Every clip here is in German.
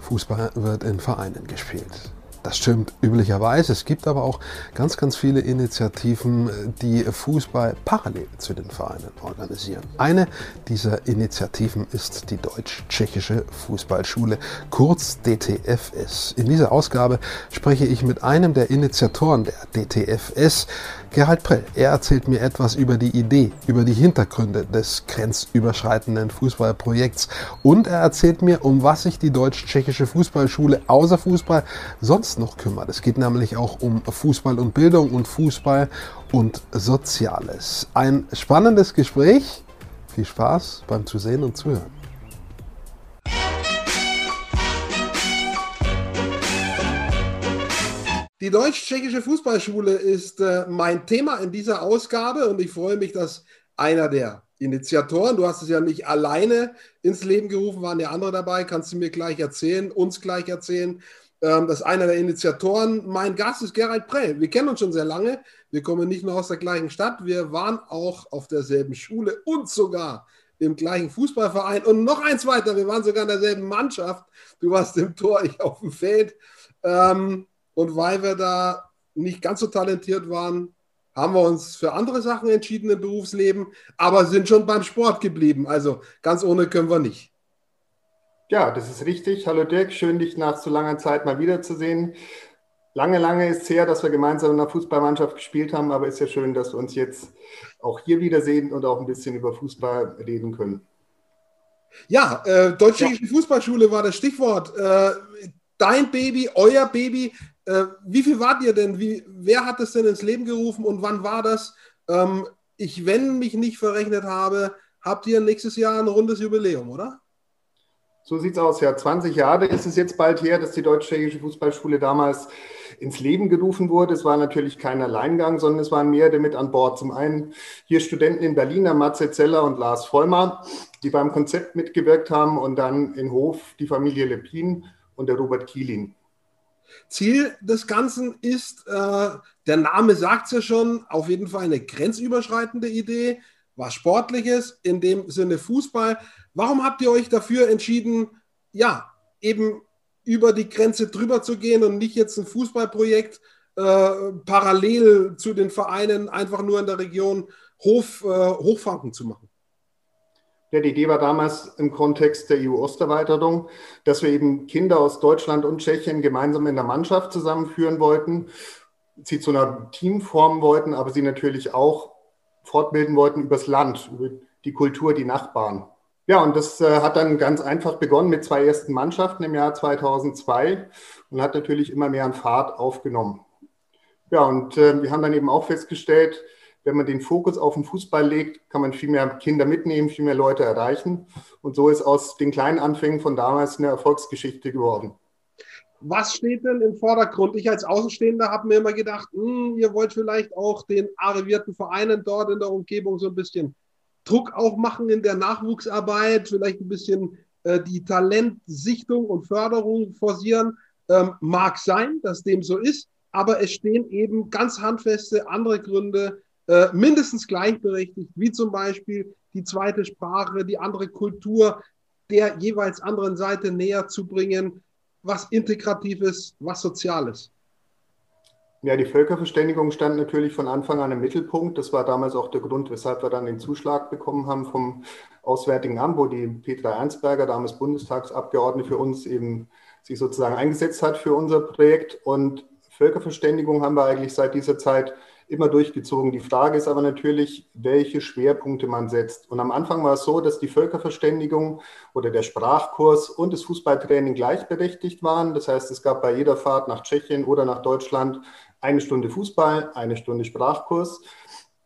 Fußball wird in Vereinen gespielt. Das stimmt üblicherweise. Es gibt aber auch ganz, ganz viele Initiativen, die Fußball parallel zu den Vereinen organisieren. Eine dieser Initiativen ist die Deutsch-Tschechische Fußballschule, kurz DTFS. In dieser Ausgabe spreche ich mit einem der Initiatoren der DTFS, Gerhard Prell. Er erzählt mir etwas über die Idee, über die Hintergründe des grenzüberschreitenden Fußballprojekts und er erzählt mir, um was sich die Deutsch-Tschechische Fußballschule außer Fußball sonst noch kümmert. Es geht nämlich auch um Fußball und Bildung und Fußball und Soziales. Ein spannendes Gespräch. Viel Spaß beim Zusehen und Zuhören. Die Deutsch-Tschechische Fußballschule ist äh, mein Thema in dieser Ausgabe und ich freue mich, dass einer der Initiatoren, du hast es ja nicht alleine ins Leben gerufen, waren ja andere dabei, kannst du mir gleich erzählen, uns gleich erzählen, ähm, das ist einer der Initiatoren. Mein Gast ist Gerald Prell. Wir kennen uns schon sehr lange. Wir kommen nicht nur aus der gleichen Stadt, wir waren auch auf derselben Schule und sogar im gleichen Fußballverein. Und noch eins weiter, wir waren sogar in derselben Mannschaft. Du warst im Tor, ich auf dem Feld. Ähm, und weil wir da nicht ganz so talentiert waren, haben wir uns für andere Sachen entschieden im Berufsleben, aber sind schon beim Sport geblieben. Also ganz ohne können wir nicht. Ja, das ist richtig. Hallo Dirk, schön dich nach so langer Zeit mal wiederzusehen. Lange, lange ist es her, dass wir gemeinsam in einer Fußballmannschaft gespielt haben, aber ist ja schön, dass wir uns jetzt auch hier wiedersehen und auch ein bisschen über Fußball reden können. Ja, äh, Deutsche ja. Fußballschule war das Stichwort. Äh, dein Baby, euer Baby. Äh, wie viel wart ihr denn? Wie, wer hat es denn ins Leben gerufen und wann war das? Ähm, ich, wenn mich nicht verrechnet habe, habt ihr nächstes Jahr ein rundes Jubiläum, oder? So sieht es aus. Ja, 20 Jahre ist es jetzt bald her, dass die Deutsch-Tschechische Fußballschule damals ins Leben gerufen wurde. Es war natürlich kein Alleingang, sondern es waren mehrere mit an Bord. Zum einen hier Studenten in Berlin, Matze Zeller und Lars Vollmer, die beim Konzept mitgewirkt haben und dann in Hof die Familie Lepin und der Robert Kielin. Ziel des Ganzen ist, äh, der Name sagt es ja schon, auf jeden Fall eine grenzüberschreitende Idee, was Sportliches, in dem Sinne Fußball. Warum habt ihr euch dafür entschieden, ja, eben über die Grenze drüber zu gehen und nicht jetzt ein Fußballprojekt äh, parallel zu den Vereinen einfach nur in der Region Hof, äh, Hochfranken zu machen? Ja, die Idee war damals im Kontext der EU-Osterweiterung, dass wir eben Kinder aus Deutschland und Tschechien gemeinsam in der Mannschaft zusammenführen wollten, sie zu einer Team formen wollten, aber sie natürlich auch fortbilden wollten übers Land, über die Kultur, die Nachbarn. Ja, und das äh, hat dann ganz einfach begonnen mit zwei ersten Mannschaften im Jahr 2002 und hat natürlich immer mehr an Fahrt aufgenommen. Ja, und äh, wir haben dann eben auch festgestellt, wenn man den Fokus auf den Fußball legt, kann man viel mehr Kinder mitnehmen, viel mehr Leute erreichen. Und so ist aus den kleinen Anfängen von damals eine Erfolgsgeschichte geworden. Was steht denn im Vordergrund? Ich als Außenstehender habe mir immer gedacht, mh, hm, ihr wollt vielleicht auch den arrivierten Vereinen dort in der Umgebung so ein bisschen Druck auch machen in der Nachwuchsarbeit, vielleicht ein bisschen äh, die Talentsichtung und Förderung forcieren. Ähm, mag sein, dass dem so ist, aber es stehen eben ganz handfeste andere Gründe, äh, mindestens gleichberechtigt, wie zum Beispiel die zweite Sprache, die andere Kultur der jeweils anderen Seite näher zu bringen, was Integratives, was Soziales. Ja, die Völkerverständigung stand natürlich von Anfang an im Mittelpunkt. Das war damals auch der Grund, weshalb wir dann den Zuschlag bekommen haben vom Auswärtigen Amt, wo die Petra Ernstberger, damals Bundestagsabgeordnete für uns, eben sich sozusagen eingesetzt hat für unser Projekt. Und Völkerverständigung haben wir eigentlich seit dieser Zeit immer durchgezogen. Die Frage ist aber natürlich, welche Schwerpunkte man setzt. Und am Anfang war es so, dass die Völkerverständigung oder der Sprachkurs und das Fußballtraining gleichberechtigt waren. Das heißt, es gab bei jeder Fahrt nach Tschechien oder nach Deutschland eine Stunde Fußball, eine Stunde Sprachkurs.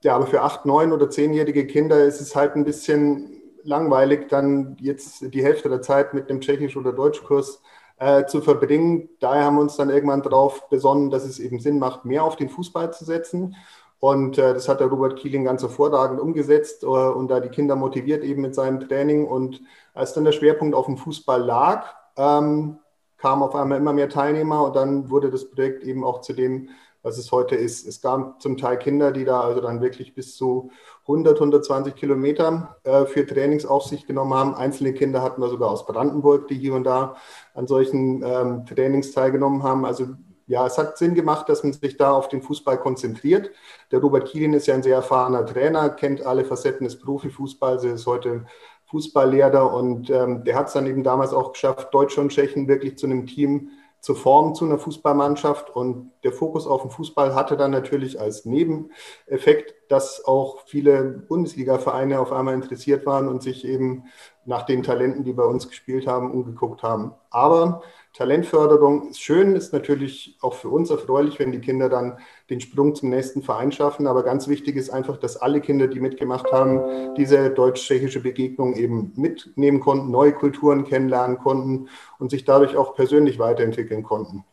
Ja, aber für acht, neun oder zehnjährige Kinder ist es halt ein bisschen langweilig, dann jetzt die Hälfte der Zeit mit einem Tschechisch- oder Deutschkurs äh, zu verbringen. Daher haben wir uns dann irgendwann darauf besonnen, dass es eben Sinn macht, mehr auf den Fußball zu setzen. Und äh, das hat der Robert Kieling ganz hervorragend umgesetzt äh, und da die Kinder motiviert eben mit seinem Training. Und als dann der Schwerpunkt auf dem Fußball lag, ähm, kamen auf einmal immer mehr Teilnehmer und dann wurde das Projekt eben auch zu dem was es heute ist. Es gab zum Teil Kinder, die da also dann wirklich bis zu 100, 120 Kilometer äh, für Trainings auf sich genommen haben. Einzelne Kinder hatten wir sogar aus Brandenburg, die hier und da an solchen ähm, Trainings teilgenommen haben. Also ja, es hat Sinn gemacht, dass man sich da auf den Fußball konzentriert. Der Robert Kielin ist ja ein sehr erfahrener Trainer, kennt alle Facetten des Profifußballs, er ist heute Fußballlehrer und ähm, der hat es dann eben damals auch geschafft, Deutsche und Tschechen wirklich zu einem Team zu formen, zu einer Fußballmannschaft. Und der Fokus auf den Fußball hatte dann natürlich als Nebeneffekt, dass auch viele Bundesliga-Vereine auf einmal interessiert waren und sich eben nach den Talenten, die bei uns gespielt haben, umgeguckt haben. Aber Talentförderung ist schön, ist natürlich auch für uns erfreulich, wenn die Kinder dann den Sprung zum nächsten Verein schaffen. Aber ganz wichtig ist einfach, dass alle Kinder, die mitgemacht haben, diese deutsch-tschechische Begegnung eben mitnehmen konnten, neue Kulturen kennenlernen konnten und sich dadurch auch persönlich weiterentwickeln konnten.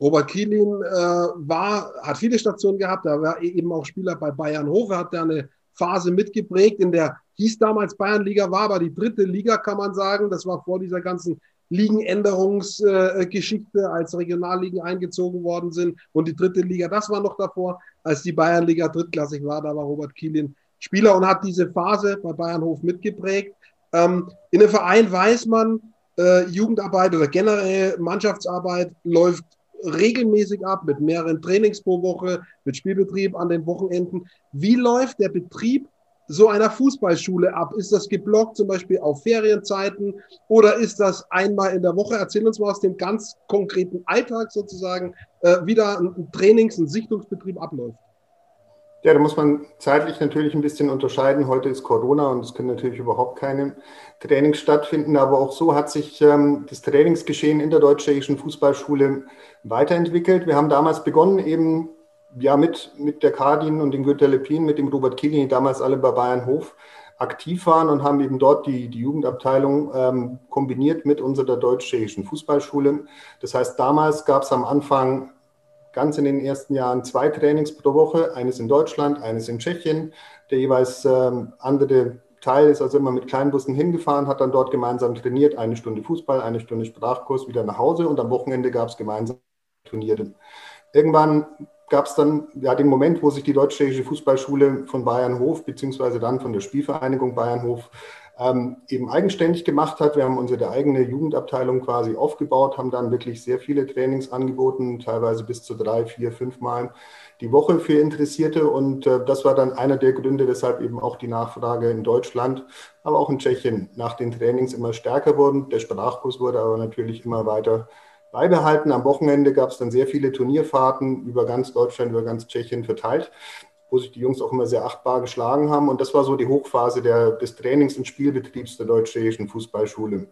Robert Kielin äh, war, hat viele Stationen gehabt, er war eben auch Spieler bei Bayern Hof, er hat da eine Phase mitgeprägt, in der hieß damals Bayernliga, war aber die dritte Liga, kann man sagen. Das war vor dieser ganzen Ligenänderungsgeschichte, als Regionalligen eingezogen worden sind. Und die dritte Liga, das war noch davor, als die Bayernliga drittklassig war. Da war Robert Kielin Spieler und hat diese Phase bei Bayernhof mitgeprägt. Ähm, in einem Verein weiß man, äh, Jugendarbeit oder generell Mannschaftsarbeit läuft regelmäßig ab mit mehreren Trainings pro Woche, mit Spielbetrieb an den Wochenenden. Wie läuft der Betrieb so einer Fußballschule ab? Ist das geblockt zum Beispiel auf Ferienzeiten oder ist das einmal in der Woche? Erzähl uns mal aus dem ganz konkreten Alltag sozusagen, äh, wie da ein Trainings-, ein Sichtungsbetrieb abläuft. Ja, da muss man zeitlich natürlich ein bisschen unterscheiden. Heute ist Corona und es können natürlich überhaupt keine Trainings stattfinden. Aber auch so hat sich ähm, das Trainingsgeschehen in der deutsch-tschechischen Fußballschule weiterentwickelt. Wir haben damals begonnen, eben ja, mit, mit der Kardin und dem Günter Lepin, mit dem Robert Kielin, die damals alle bei Bayern Hof aktiv waren und haben eben dort die, die Jugendabteilung ähm, kombiniert mit unserer deutsch-tschechischen Fußballschule. Das heißt, damals gab es am Anfang ganz in den ersten Jahren zwei Trainings pro Woche, eines in Deutschland, eines in Tschechien. Der jeweils ähm, andere Teil ist also immer mit Kleinbussen hingefahren, hat dann dort gemeinsam trainiert, eine Stunde Fußball, eine Stunde Sprachkurs, wieder nach Hause und am Wochenende gab es gemeinsam Turniere. Irgendwann gab es dann ja den Moment, wo sich die Deutsch-Tschechische Fußballschule von Bayernhof beziehungsweise dann von der Spielvereinigung Bayernhof ähm, eben eigenständig gemacht hat. Wir haben unsere eigene Jugendabteilung quasi aufgebaut, haben dann wirklich sehr viele Trainings angeboten, teilweise bis zu drei, vier, fünf Mal die Woche für Interessierte. Und äh, das war dann einer der Gründe, weshalb eben auch die Nachfrage in Deutschland, aber auch in Tschechien nach den Trainings immer stärker wurden. Der Sprachkurs wurde aber natürlich immer weiter beibehalten. Am Wochenende gab es dann sehr viele Turnierfahrten über ganz Deutschland, über ganz Tschechien verteilt, wo sich die Jungs auch immer sehr achtbar geschlagen haben. Und das war so die Hochphase der, des Trainings- und Spielbetriebs der deutsch-tschechischen Fußballschule.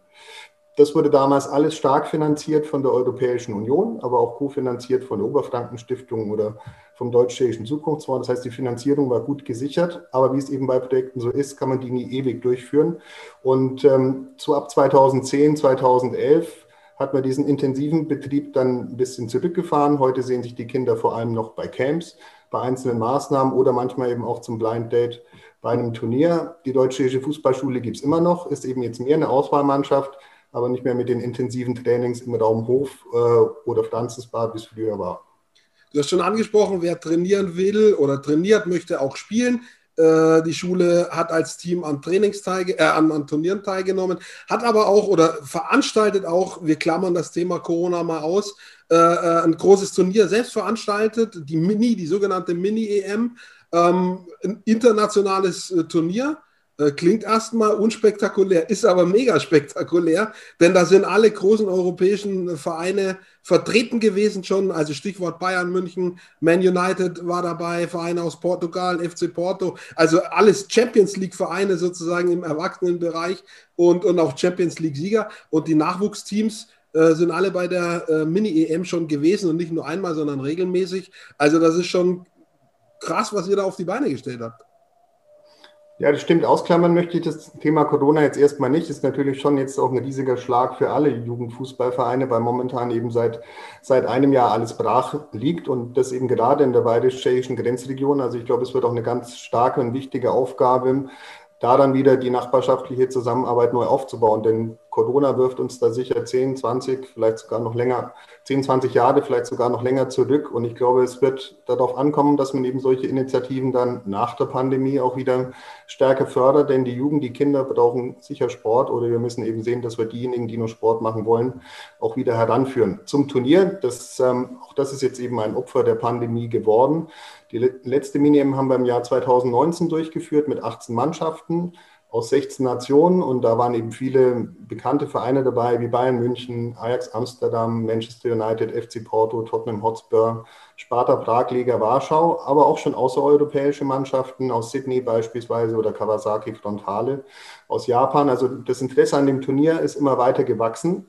Das wurde damals alles stark finanziert von der Europäischen Union, aber auch kofinanziert von der Oberfrankenstiftung oder vom Deutsch-Tschechischen Zukunftsfonds. Das heißt, die Finanzierung war gut gesichert, aber wie es eben bei Projekten so ist, kann man die nie ewig durchführen. Und ähm, so ab 2010, 2011 hat man diesen intensiven Betrieb dann ein bisschen zurückgefahren. Heute sehen sich die Kinder vor allem noch bei Camps, bei einzelnen Maßnahmen oder manchmal eben auch zum Blind Date bei einem Turnier. Die Deutsche Fußballschule gibt es immer noch, ist eben jetzt mehr eine Auswahlmannschaft, aber nicht mehr mit den intensiven Trainings im Raum Hof äh, oder Franzensbad, wie es früher war. Du hast schon angesprochen, wer trainieren will oder trainiert, möchte auch spielen. Äh, die Schule hat als Team an Trainings äh, an, an, Turnieren teilgenommen, hat aber auch oder veranstaltet auch, wir klammern das Thema Corona mal aus, äh, äh ein großes Turnier selbst veranstaltet, die Mini, die sogenannte Mini-EM, ähm, ein internationales äh, Turnier äh, klingt erstmal unspektakulär, ist aber mega spektakulär, denn da sind alle großen europäischen Vereine vertreten gewesen schon. Also Stichwort Bayern München, Man United war dabei, Vereine aus Portugal, FC Porto, also alles Champions League-Vereine sozusagen im Erwachsenenbereich und, und auch Champions League-Sieger. Und die Nachwuchsteams äh, sind alle bei der äh, Mini-EM schon gewesen und nicht nur einmal, sondern regelmäßig. Also das ist schon krass, was ihr da auf die Beine gestellt habt. Ja, das stimmt. Ausklammern möchte ich das Thema Corona jetzt erstmal nicht. Ist natürlich schon jetzt auch ein riesiger Schlag für alle Jugendfußballvereine, weil momentan eben seit, seit einem Jahr alles brach liegt und das eben gerade in der bayerisch-tschechischen Grenzregion. Also ich glaube, es wird auch eine ganz starke und wichtige Aufgabe, da dann wieder die nachbarschaftliche Zusammenarbeit neu aufzubauen. Denn Corona wirft uns da sicher 10, 20, vielleicht sogar noch länger, 10, 20 Jahre, vielleicht sogar noch länger zurück. Und ich glaube, es wird darauf ankommen, dass man eben solche Initiativen dann nach der Pandemie auch wieder stärker fördert. Denn die Jugend, die Kinder brauchen sicher Sport oder wir müssen eben sehen, dass wir diejenigen, die nur Sport machen wollen, auch wieder heranführen. Zum Turnier, das, ähm, auch das ist jetzt eben ein Opfer der Pandemie geworden. Die letzte Mini-M haben wir im Jahr 2019 durchgeführt mit 18 Mannschaften aus 16 Nationen und da waren eben viele bekannte Vereine dabei, wie Bayern München, Ajax Amsterdam, Manchester United, FC Porto, Tottenham Hotspur, Sparta Prag, Liga Warschau, aber auch schon außereuropäische Mannschaften aus Sydney beispielsweise oder Kawasaki Frontale aus Japan. Also das Interesse an dem Turnier ist immer weiter gewachsen.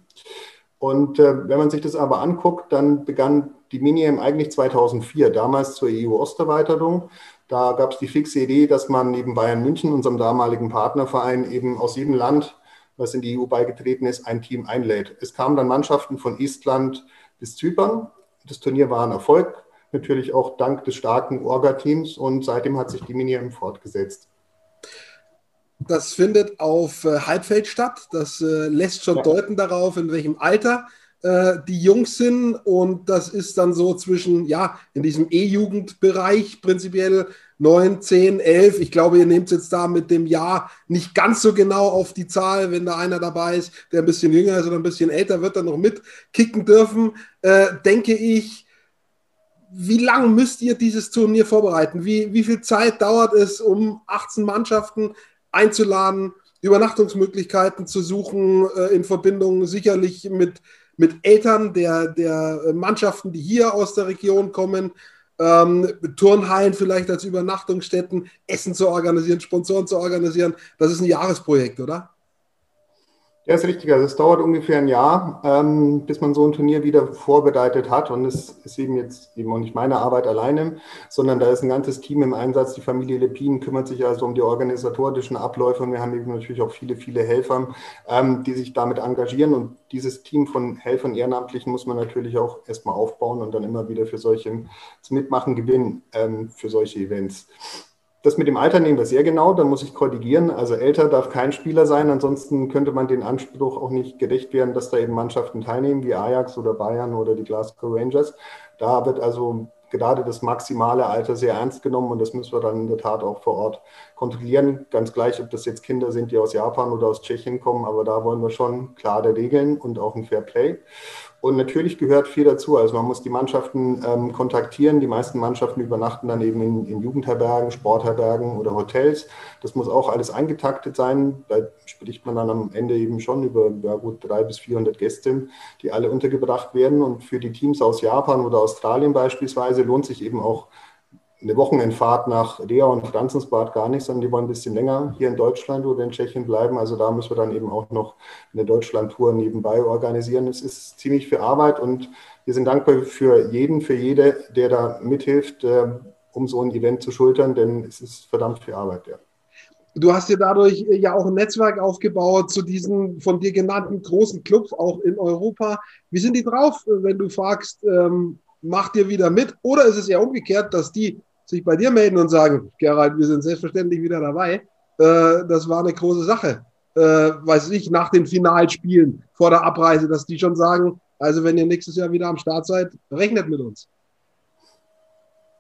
Und äh, wenn man sich das aber anguckt, dann begann die Mini-M eigentlich 2004, damals zur EU-Osterweiterung. Da gab es die fixe Idee, dass man neben Bayern München, unserem damaligen Partnerverein, eben aus jedem Land, was in die EU beigetreten ist, ein Team einlädt. Es kamen dann Mannschaften von Estland bis Zypern. Das Turnier war ein Erfolg, natürlich auch dank des starken Orga-Teams und seitdem hat sich die Mini-M fortgesetzt. Das findet auf äh, Halbfeld statt. Das äh, lässt schon ja. deuten darauf, in welchem Alter äh, die Jungs sind. Und das ist dann so zwischen, ja, in diesem E-Jugendbereich prinzipiell 9, 10, 11. Ich glaube, ihr nehmt jetzt da mit dem Jahr nicht ganz so genau auf die Zahl, wenn da einer dabei ist, der ein bisschen jünger ist oder ein bisschen älter, wird dann noch mitkicken dürfen, äh, denke ich. Wie lange müsst ihr dieses Turnier vorbereiten? Wie, wie viel Zeit dauert es, um 18 Mannschaften einzuladen, Übernachtungsmöglichkeiten zu suchen, äh, in Verbindung sicherlich mit mit Eltern der, der Mannschaften, die hier aus der Region kommen, ähm, Turnhallen vielleicht als Übernachtungsstätten, Essen zu organisieren, Sponsoren zu organisieren. Das ist ein Jahresprojekt, oder? Ja, ist richtig. Also es dauert ungefähr ein Jahr, ähm, bis man so ein Turnier wieder vorbereitet hat. Und es ist eben jetzt eben auch nicht meine Arbeit alleine, sondern da ist ein ganzes Team im Einsatz. Die Familie Lepin kümmert sich also um die organisatorischen Abläufe. Und wir haben eben natürlich auch viele, viele Helfer, ähm, die sich damit engagieren. Und dieses Team von Helfern Ehrenamtlichen muss man natürlich auch erstmal aufbauen und dann immer wieder für solche zum Mitmachen gewinnen, ähm, für solche Events. Das mit dem Alter nehmen wir sehr genau, da muss ich korrigieren. Also älter darf kein Spieler sein, ansonsten könnte man den Anspruch auch nicht gerecht werden, dass da eben Mannschaften teilnehmen, wie Ajax oder Bayern oder die Glasgow Rangers. Da wird also gerade das maximale Alter sehr ernst genommen und das müssen wir dann in der Tat auch vor Ort kontrollieren. Ganz gleich, ob das jetzt Kinder sind, die aus Japan oder aus Tschechien kommen, aber da wollen wir schon klare Regeln und auch ein Fair Play. Und natürlich gehört viel dazu. Also man muss die Mannschaften ähm, kontaktieren. Die meisten Mannschaften übernachten dann eben in, in, Jugendherbergen, Sportherbergen oder Hotels. Das muss auch alles eingetaktet sein. Da spricht man dann am Ende eben schon über ja, gut 300 bis 400 Gäste, die alle untergebracht werden. Und für die Teams aus Japan oder Australien beispielsweise lohnt sich eben auch eine Wochenendfahrt nach Rea und Franzensbad gar nicht, sondern die wollen ein bisschen länger hier in Deutschland oder in Tschechien bleiben. Also da müssen wir dann eben auch noch eine Deutschland-Tour nebenbei organisieren. Es ist ziemlich viel Arbeit und wir sind dankbar für jeden, für jede, der da mithilft, äh, um so ein Event zu schultern, denn es ist verdammt viel Arbeit. Ja. Du hast dir dadurch äh, ja auch ein Netzwerk aufgebaut zu diesen von dir genannten großen Clubs, auch in Europa. Wie sind die drauf, äh, wenn du fragst, ähm, macht ihr wieder mit? Oder ist es eher umgekehrt, dass die sich bei dir melden und sagen, Gerald, wir sind selbstverständlich wieder dabei. Äh, das war eine große Sache. Äh, weiß ich, nach den Finalspielen vor der Abreise, dass die schon sagen, also wenn ihr nächstes Jahr wieder am Start seid, rechnet mit uns.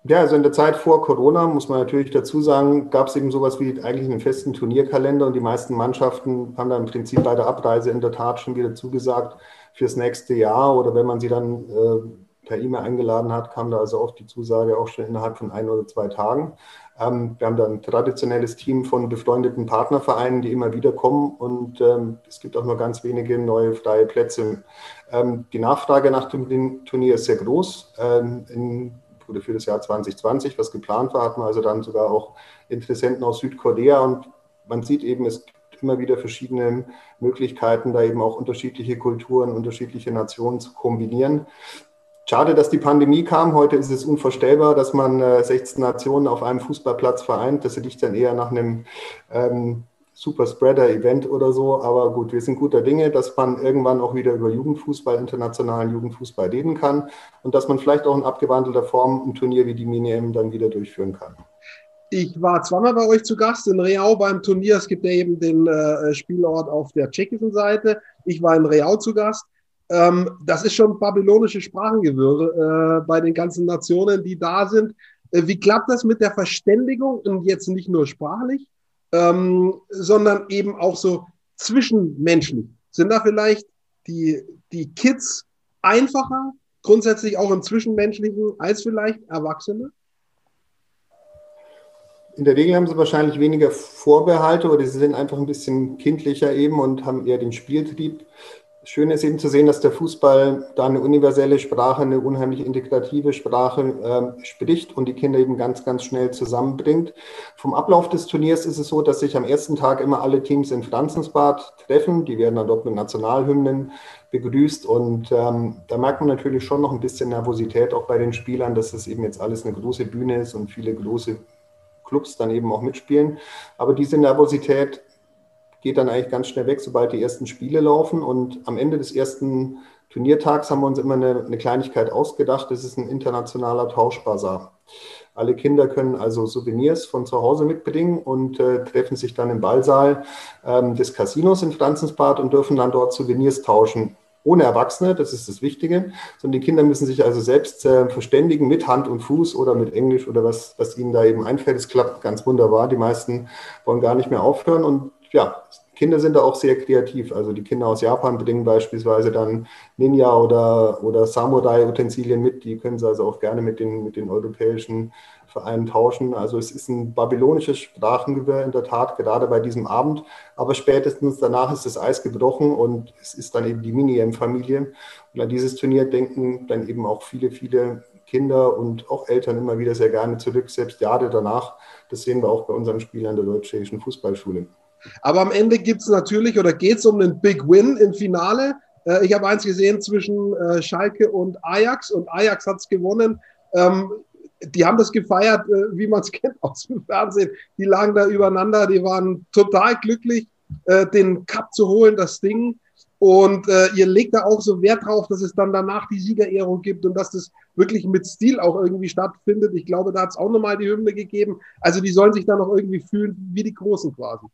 Ja, also in der Zeit vor Corona, muss man natürlich dazu sagen, gab es eben sowas wie eigentlich einen festen Turnierkalender und die meisten Mannschaften haben dann im Prinzip bei der Abreise in der Tat schon wieder zugesagt fürs nächste Jahr oder wenn man sie dann äh, per E-Mail eingeladen hat, kam da also oft die Zusage auch schon innerhalb von ein oder zwei Tagen. Ähm, wir haben da ein traditionelles Team von befreundeten Partnervereinen, die immer wieder kommen und ähm, es gibt auch nur ganz wenige neue freie Plätze. Ähm, die Nachfrage nach dem Turnier ist sehr groß. Ähm, in, oder für das Jahr 2020, was geplant war, hatten wir also dann sogar auch Interessenten aus Südkorea und man sieht eben, es gibt immer wieder verschiedene Möglichkeiten, da eben auch unterschiedliche Kulturen, unterschiedliche Nationen zu kombinieren. Schade, dass die Pandemie kam. Heute ist es unvorstellbar, dass man äh, 16 Nationen auf einem Fußballplatz vereint. Das hätte ich dann eher nach einem ähm, Super Spreader-Event oder so. Aber gut, wir sind guter Dinge, dass man irgendwann auch wieder über Jugendfußball, internationalen Jugendfußball reden kann und dass man vielleicht auch in abgewandelter Form ein Turnier wie die Mini-M dann wieder durchführen kann. Ich war zweimal bei euch zu Gast in Reau beim Turnier. Es gibt ja eben den äh, Spielort auf der tschechischen Seite. Ich war in Reau zu Gast. Ähm, das ist schon babylonische Sprachengewirre äh, bei den ganzen Nationen, die da sind. Äh, wie klappt das mit der Verständigung und jetzt nicht nur sprachlich, ähm, sondern eben auch so zwischenmenschlich? Sind da vielleicht die, die Kids einfacher, grundsätzlich auch im Zwischenmenschlichen, als vielleicht Erwachsene? In der Regel haben sie wahrscheinlich weniger Vorbehalte oder sie sind einfach ein bisschen kindlicher eben und haben eher den Spieltrieb. Schön ist eben zu sehen, dass der Fußball da eine universelle Sprache, eine unheimlich integrative Sprache äh, spricht und die Kinder eben ganz, ganz schnell zusammenbringt. Vom Ablauf des Turniers ist es so, dass sich am ersten Tag immer alle Teams in Franzensbad treffen. Die werden dann dort mit Nationalhymnen begrüßt und ähm, da merkt man natürlich schon noch ein bisschen Nervosität auch bei den Spielern, dass es eben jetzt alles eine große Bühne ist und viele große Clubs dann eben auch mitspielen. Aber diese Nervosität geht dann eigentlich ganz schnell weg, sobald die ersten Spiele laufen. Und am Ende des ersten Turniertags haben wir uns immer eine, eine Kleinigkeit ausgedacht. Das ist ein internationaler Tauschbazar. Alle Kinder können also Souvenirs von zu Hause mitbringen und äh, treffen sich dann im Ballsaal ähm, des Casinos in Franzensbad und dürfen dann dort Souvenirs tauschen ohne Erwachsene, das ist das Wichtige, sondern die Kinder müssen sich also selbst äh, verständigen mit Hand und Fuß oder mit Englisch oder was, was ihnen da eben einfällt. Es klappt ganz wunderbar. Die meisten wollen gar nicht mehr aufhören und ja, Kinder sind da auch sehr kreativ. Also die Kinder aus Japan bringen beispielsweise dann Ninja oder, oder Samurai-Utensilien mit. Die können sie also auch gerne mit den, mit den europäischen Vereinen tauschen. Also es ist ein babylonisches Sprachengewirr in der Tat, gerade bei diesem Abend. Aber spätestens danach ist das Eis gebrochen und es ist dann eben die Mini-M-Familie. Und an dieses Turnier denken dann eben auch viele, viele Kinder und auch Eltern immer wieder sehr gerne zurück, selbst Jahre danach. Das sehen wir auch bei unseren Spielern der Deutschen Fußballschule. Aber am Ende gibt es natürlich oder geht es um einen Big Win im Finale. Äh, ich habe eins gesehen zwischen äh, Schalke und Ajax und Ajax hat es gewonnen. Ähm, die haben das gefeiert, äh, wie man es kennt aus dem Fernsehen. Die lagen da übereinander, die waren total glücklich, äh, den Cup zu holen, das Ding. Und äh, ihr legt da auch so Wert drauf, dass es dann danach die Siegerehrung gibt und dass das wirklich mit Stil auch irgendwie stattfindet. Ich glaube, da hat es auch nochmal die Hymne gegeben. Also die sollen sich dann auch irgendwie fühlen wie die Großen quasi.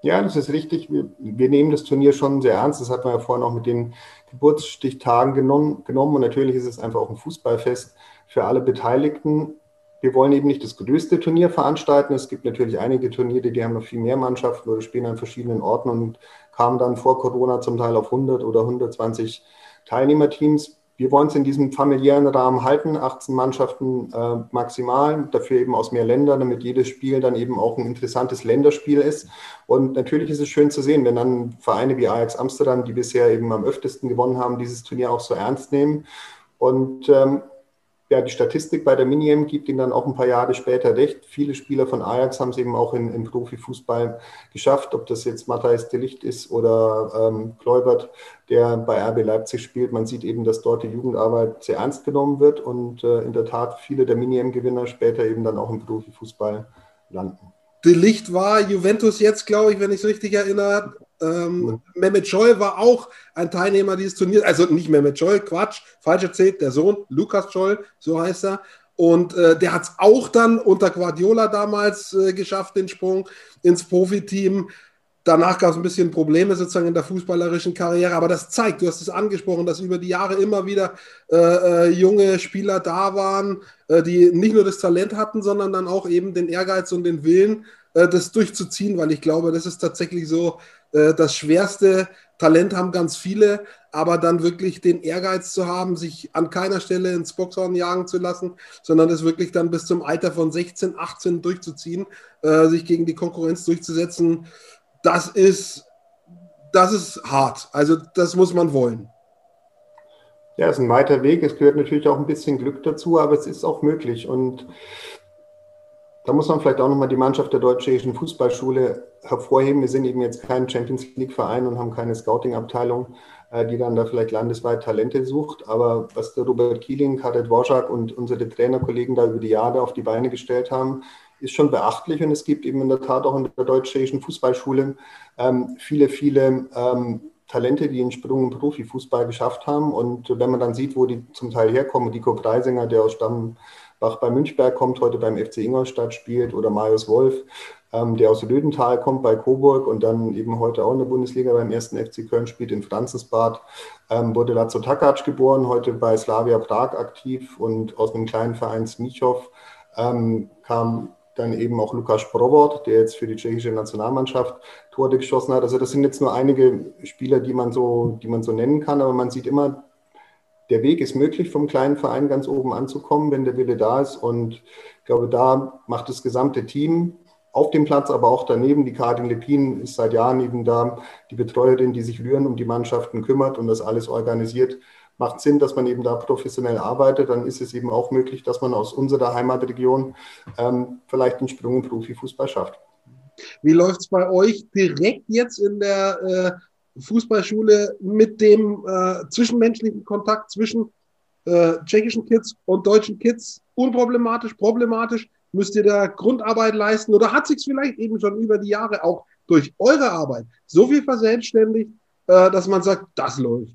Ja, das ist richtig. Wir, wir, nehmen das Turnier schon sehr ernst. Das hat man ja vorhin auch mit den Geburtsstichtagen genommen, genommen. Und natürlich ist es einfach auch ein Fußballfest für alle Beteiligten. Wir wollen eben nicht das größte Turnier veranstalten. Es gibt natürlich einige Turniere, die haben noch viel mehr Mannschaften oder spielen an verschiedenen Orten und kamen dann vor Corona zum Teil auf 100 oder 120 Teilnehmerteams. Wir wollen es in diesem familiären Rahmen halten, 18 Mannschaften äh, maximal, dafür eben aus mehr Ländern, damit jedes Spiel dann eben auch ein interessantes Länderspiel ist. Und natürlich ist es schön zu sehen, wenn dann Vereine wie Ajax Amsterdam, die bisher eben am öftesten gewonnen haben, dieses Turnier auch so ernst nehmen. Und ähm, ja, die Statistik bei der Mini-M gibt ihnen dann auch ein paar Jahre später recht. Viele Spieler von Ajax haben es eben auch in, im Profifußball geschafft, ob das jetzt Matthijs de Licht ist oder ähm, Kleubert, der bei RB Leipzig spielt. Man sieht eben, dass dort die Jugendarbeit sehr ernst genommen wird und äh, in der Tat viele der Mini-M-Gewinner später eben dann auch im Profifußball landen. De Licht war Juventus jetzt, glaube ich, wenn ich es richtig erinnere, ähm, Mehmet Scholl war auch ein Teilnehmer dieses Turniers, also nicht Mehmet Scholl, Quatsch, falsch erzählt, der Sohn, Lukas Scholl, so heißt er. Und äh, der hat es auch dann unter Guardiola damals äh, geschafft, den Sprung ins Profiteam. Danach gab es ein bisschen Probleme sozusagen in der fußballerischen Karriere, aber das zeigt, du hast es angesprochen, dass über die Jahre immer wieder äh, äh junge Spieler da waren, äh, die nicht nur das Talent hatten, sondern dann auch eben den Ehrgeiz und den Willen, äh, das durchzuziehen, weil ich glaube, das ist tatsächlich so, das schwerste Talent haben ganz viele, aber dann wirklich den Ehrgeiz zu haben, sich an keiner Stelle ins Boxhorn jagen zu lassen, sondern das wirklich dann bis zum Alter von 16, 18 durchzuziehen, äh, sich gegen die Konkurrenz durchzusetzen, das ist, das ist hart. Also das muss man wollen. Ja, es ist ein weiter Weg. Es gehört natürlich auch ein bisschen Glück dazu, aber es ist auch möglich. Und da muss man vielleicht auch nochmal die Mannschaft der Deutschen Fußballschule hervorheben. Wir sind eben jetzt kein Champions League-Verein und haben keine Scouting-Abteilung, äh, die dann da vielleicht landesweit Talente sucht. Aber was der Robert Kieling, Kadet Worschak und unsere Trainerkollegen da über die Jahre auf die Beine gestellt haben, ist schon beachtlich. Und es gibt eben in der Tat auch in der Deutschen Fußballschule ähm, viele, viele ähm, Talente, die den Sprung im Profifußball geschafft haben. Und wenn man dann sieht, wo die zum Teil herkommen, Nico Preisinger, der aus Stamm Bach bei Münchberg kommt, heute beim FC Ingolstadt spielt, oder Marius Wolf, ähm, der aus Lödental kommt bei Coburg und dann eben heute auch in der Bundesliga beim ersten FC Köln spielt in Franzensbad, ähm, wurde Lazo Takac geboren, heute bei Slavia Prag aktiv und aus einem kleinen Verein Smichov ähm, kam dann eben auch Lukas Provod, der jetzt für die tschechische Nationalmannschaft Tore geschossen hat. Also das sind jetzt nur einige Spieler, die man so, die man so nennen kann, aber man sieht immer, der Weg ist möglich, vom kleinen Verein ganz oben anzukommen, wenn der Wille da ist. Und ich glaube, da macht das gesamte Team auf dem Platz, aber auch daneben. Die Karin Lepin ist seit Jahren eben da, die Betreuerin, die sich rühren um die Mannschaften kümmert und das alles organisiert macht Sinn, dass man eben da professionell arbeitet. Dann ist es eben auch möglich, dass man aus unserer Heimatregion ähm, vielleicht einen Sprung im Profifußball schafft. Wie läuft es bei euch direkt jetzt in der äh, Fußballschule mit dem äh, zwischenmenschlichen Kontakt zwischen äh, tschechischen Kids und deutschen Kids? Unproblematisch, problematisch? Müsst ihr da Grundarbeit leisten oder hat sich vielleicht eben schon über die Jahre auch durch eure Arbeit so viel verselbstständigt, äh, dass man sagt, das läuft?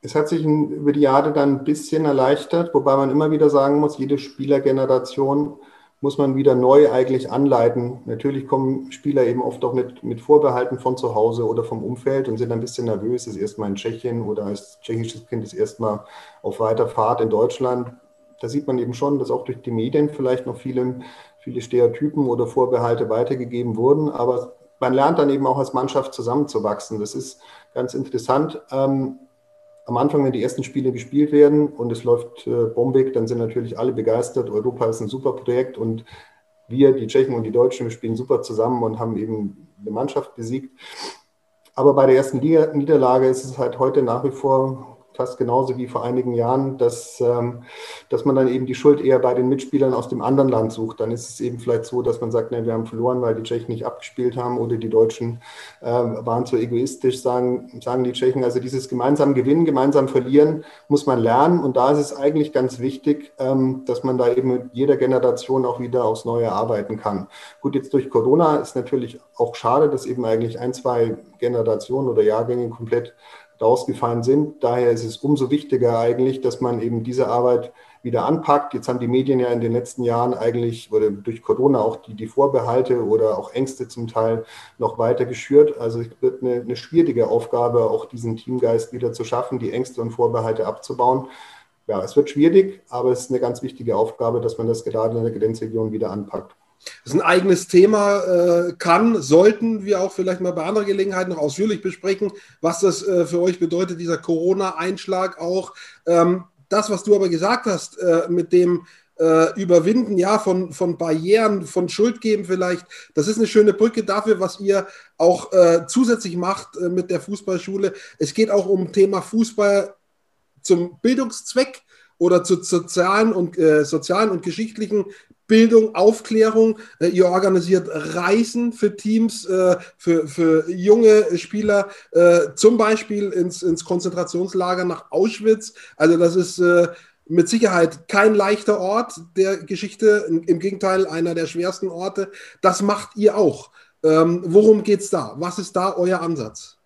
Es hat sich über die Jahre dann ein bisschen erleichtert, wobei man immer wieder sagen muss, jede Spielergeneration muss man wieder neu eigentlich anleiten. Natürlich kommen Spieler eben oft auch mit, mit Vorbehalten von zu Hause oder vom Umfeld und sind ein bisschen nervös, ist erstmal in Tschechien oder als tschechisches Kind ist erstmal auf weiter Fahrt in Deutschland. Da sieht man eben schon, dass auch durch die Medien vielleicht noch viele, viele Stereotypen oder Vorbehalte weitergegeben wurden. Aber man lernt dann eben auch als Mannschaft zusammenzuwachsen. Das ist ganz interessant. Ähm, am Anfang, wenn die ersten Spiele gespielt werden und es läuft äh, bombig, dann sind natürlich alle begeistert. Europa ist ein super Projekt und wir, die Tschechen und die Deutschen, wir spielen super zusammen und haben eben eine Mannschaft besiegt. Aber bei der ersten Liga Niederlage ist es halt heute nach wie vor fast genauso wie vor einigen Jahren, dass, ähm, dass man dann eben die Schuld eher bei den Mitspielern aus dem anderen Land sucht. Dann ist es eben vielleicht so, dass man sagt, ne, wir haben verloren, weil die Tschechen nicht abgespielt haben oder die Deutschen äh, waren zu egoistisch, sagen, sagen die Tschechen. Also dieses gemeinsam Gewinnen, gemeinsam Verlieren muss man lernen. Und da ist es eigentlich ganz wichtig, ähm, dass man da eben mit jeder Generation auch wieder aufs Neue arbeiten kann. Gut, jetzt durch Corona ist natürlich auch schade, dass eben eigentlich ein, zwei Generationen oder Jahrgänge komplett rausgefallen sind. Daher ist es umso wichtiger eigentlich, dass man eben diese Arbeit wieder anpackt. Jetzt haben die Medien ja in den letzten Jahren eigentlich oder durch Corona auch die, die Vorbehalte oder auch Ängste zum Teil noch weiter geschürt. Also es wird eine, eine schwierige Aufgabe, auch diesen Teamgeist wieder zu schaffen, die Ängste und Vorbehalte abzubauen. Ja, es wird schwierig, aber es ist eine ganz wichtige Aufgabe, dass man das gerade in der Grenzregion wieder anpackt. Das ist ein eigenes Thema, äh, kann, sollten wir auch vielleicht mal bei anderer Gelegenheit noch ausführlich besprechen, was das äh, für euch bedeutet, dieser Corona-Einschlag auch. Ähm, das, was du aber gesagt hast, äh, mit dem Überwinden ja, von, von Barrieren, von Schuld geben vielleicht, das ist eine schöne Brücke dafür, was ihr auch zusätzlich macht mit der Fußballschule. Es geht auch um Thema Fußball zum Bildungszweck oder zu sozialen und, äh, sozialen und geschichtlichen Bildung, Aufklärung. Äh, ihr organisiert Reisen für Teams, äh, für, für junge Spieler, äh, zum Beispiel ins, ins Konzentrationslager nach Auschwitz. Also das ist mit Sicherheit kein leichter Ort der Geschichte, im Gegenteil einer der schwersten Orte. Das macht ihr auch. Ähm, worum geht es da? Was ist da euer Ansatz?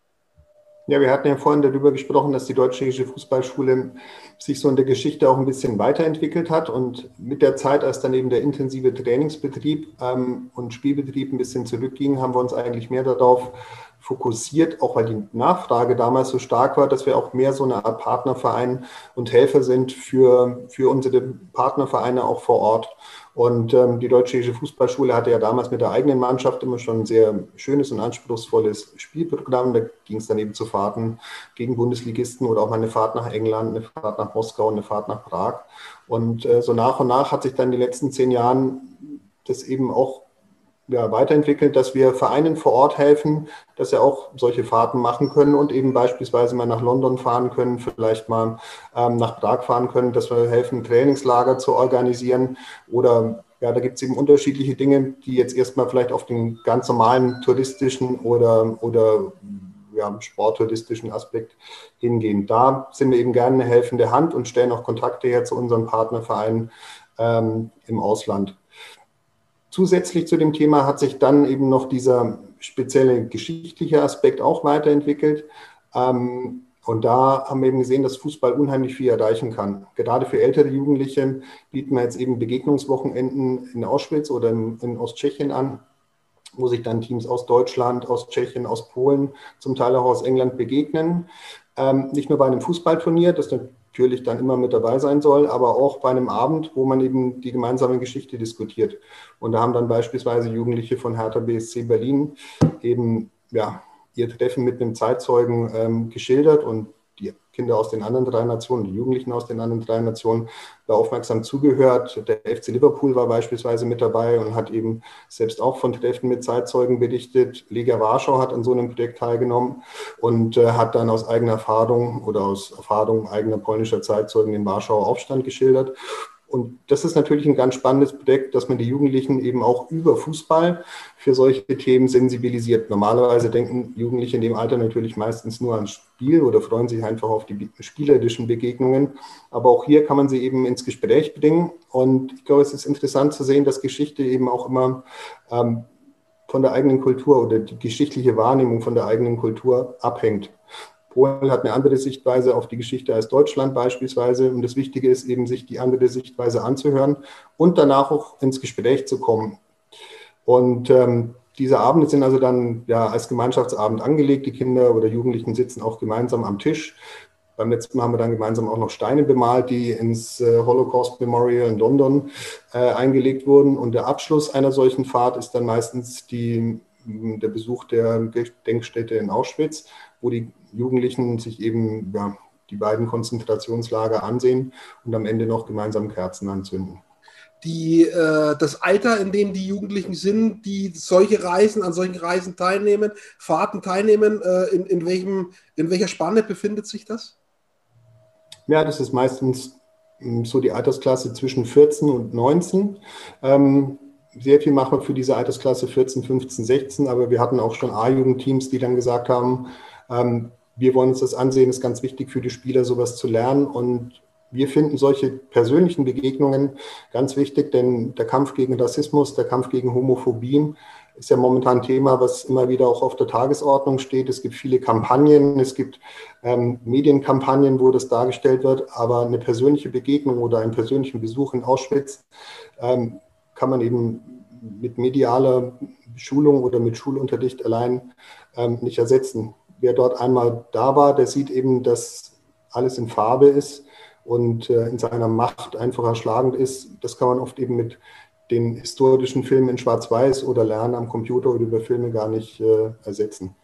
Ja, wir hatten ja vorhin darüber gesprochen, dass die Deutsch-Tschechische Fußballschule sich so in der Geschichte auch ein bisschen weiterentwickelt hat und mit der Zeit, als dann eben der intensive Trainingsbetrieb ähm, und Spielbetrieb ein bisschen zurückging, haben wir uns eigentlich mehr darauf fokussiert, auch weil die Nachfrage damals so stark war, dass wir auch mehr so eine Art Partnerverein und Helfer sind für, für unsere Partnervereine auch vor Ort. Und ähm, die Deutsche Fußballschule hatte ja damals mit der eigenen Mannschaft immer schon ein sehr schönes und anspruchsvolles Spielprogramm. Da ging es dann eben zu Fahrten gegen Bundesligisten oder auch mal eine Fahrt nach England, eine Fahrt nach Moskau, eine Fahrt nach Prag. Und äh, so nach und nach hat sich dann in den letzten zehn Jahren das eben auch ja, weiterentwickelt, dass wir Vereinen vor Ort helfen, dass sie auch solche Fahrten machen können und eben beispielsweise mal nach London fahren können, vielleicht mal ähm, nach Prag fahren können, dass wir helfen, Trainingslager zu organisieren oder ja, da gibt es eben unterschiedliche Dinge, die jetzt erstmal vielleicht auf den ganz normalen touristischen oder, oder ja, sporttouristischen Aspekt hingehen. Da sind wir eben gerne eine helfende Hand und stellen auch Kontakte her zu unseren Partnervereinen ähm, im Ausland. Zusätzlich zu dem Thema hat sich dann eben noch dieser spezielle geschichtliche Aspekt auch weiterentwickelt. Ähm, Und da haben wir eben gesehen, dass Fußball unheimlich viel erreichen kann. Gerade für ältere Jugendliche bieten wir jetzt eben Begegnungswochenenden in Auschwitz oder in, in Osttschechien an, wo sich dann Teams aus Deutschland, aus Tschechien, aus Polen, zum Teil auch aus England begegnen. Ähm, nicht nur bei einem Fußballturnier, das natürlich dann immer mit dabei sein soll, aber auch bei einem Abend, wo man eben die gemeinsame Geschichte diskutiert. Und da haben dann beispielsweise Jugendliche von Hertha BSC Berlin eben ja, ihr Treffen mit einem Zeitzeugen ähm, geschildert und Kinder aus den anderen drei Nationen, die Jugendlichen aus den anderen drei Nationen, da aufmerksam zugehört. Der FC Liverpool war beispielsweise mit dabei und hat eben selbst auch von Treffen mit Zeitzeugen berichtet. Lega Warschau hat an so einem Projekt teilgenommen und äh, hat dann aus eigener Erfahrung oder aus Erfahrung eigener polnischer Zeitzeugen den Warschauer Aufstand geschildert. Und das ist natürlich ein ganz spannendes Projekt, dass man die Jugendlichen eben auch über Fußball für solche Themen sensibilisiert. Normalerweise denken Jugendliche in dem Alter natürlich meistens nur ans Spiel oder freuen sich einfach auf die spielerischen Begegnungen. Aber auch hier kann man sie eben ins Gespräch bringen. Und ich glaube, es ist interessant zu sehen, dass Geschichte eben auch immer ähm, von der eigenen Kultur oder die geschichtliche Wahrnehmung von der eigenen Kultur abhängt. Polen hat eine andere Sichtweise auf die Geschichte als Deutschland beispielsweise. Und das Wichtige ist eben, sich die andere Sichtweise anzuhören und danach auch ins Gespräch zu kommen. Und ähm, diese Abende sind also dann ja als Gemeinschaftsabend angelegt. Die Kinder oder Jugendlichen sitzen auch gemeinsam am Tisch. Beim letzten Mal haben wir dann gemeinsam auch noch Steine bemalt, die ins äh, Holocaust Memorial in London äh, eingelegt wurden. Und der Abschluss einer solchen Fahrt ist dann meistens die, der Besuch der Gedenkstätte in Auschwitz, wo die Jugendlichen sich eben ja, die beiden Konzentrationslager ansehen und am Ende noch gemeinsam Kerzen anzünden. Die, äh, das Alter, in dem die Jugendlichen sind, die solche Reisen, an solchen Reisen teilnehmen, Fahrten teilnehmen, äh, in, in, welchem, in welcher Spanne befindet sich das? Ja, das ist meistens hm, so die Altersklasse zwischen 14 und 19. Ähm, sehr viel machen wir für diese Altersklasse 14, 15, 16, aber wir hatten auch schon A-Jugendteams, die dann gesagt haben, ähm, wir wollen uns das ansehen, ist ganz wichtig für die Spieler, sowas zu lernen. Und wir finden solche persönlichen Begegnungen ganz wichtig, denn der Kampf gegen Rassismus, der Kampf gegen Homophobie ist ja momentan ein Thema, was immer wieder auch auf der Tagesordnung steht. Es gibt viele Kampagnen, es gibt ähm, Medienkampagnen, wo das dargestellt wird, aber eine persönliche Begegnung oder einen persönlichen Besuch in Auschwitz ähm, kann man eben mit medialer Schulung oder mit Schulunterricht allein ähm, nicht ersetzen wer dort einmal da war, der sieht eben, dass alles in Farbe ist und äh, in seiner Macht einfach erschlagend ist. Das kann man oft eben mit den historischen Filmen in Schwarz-Weiß oder Lernen am Computer oder über Filme gar nicht äh, ersetzen.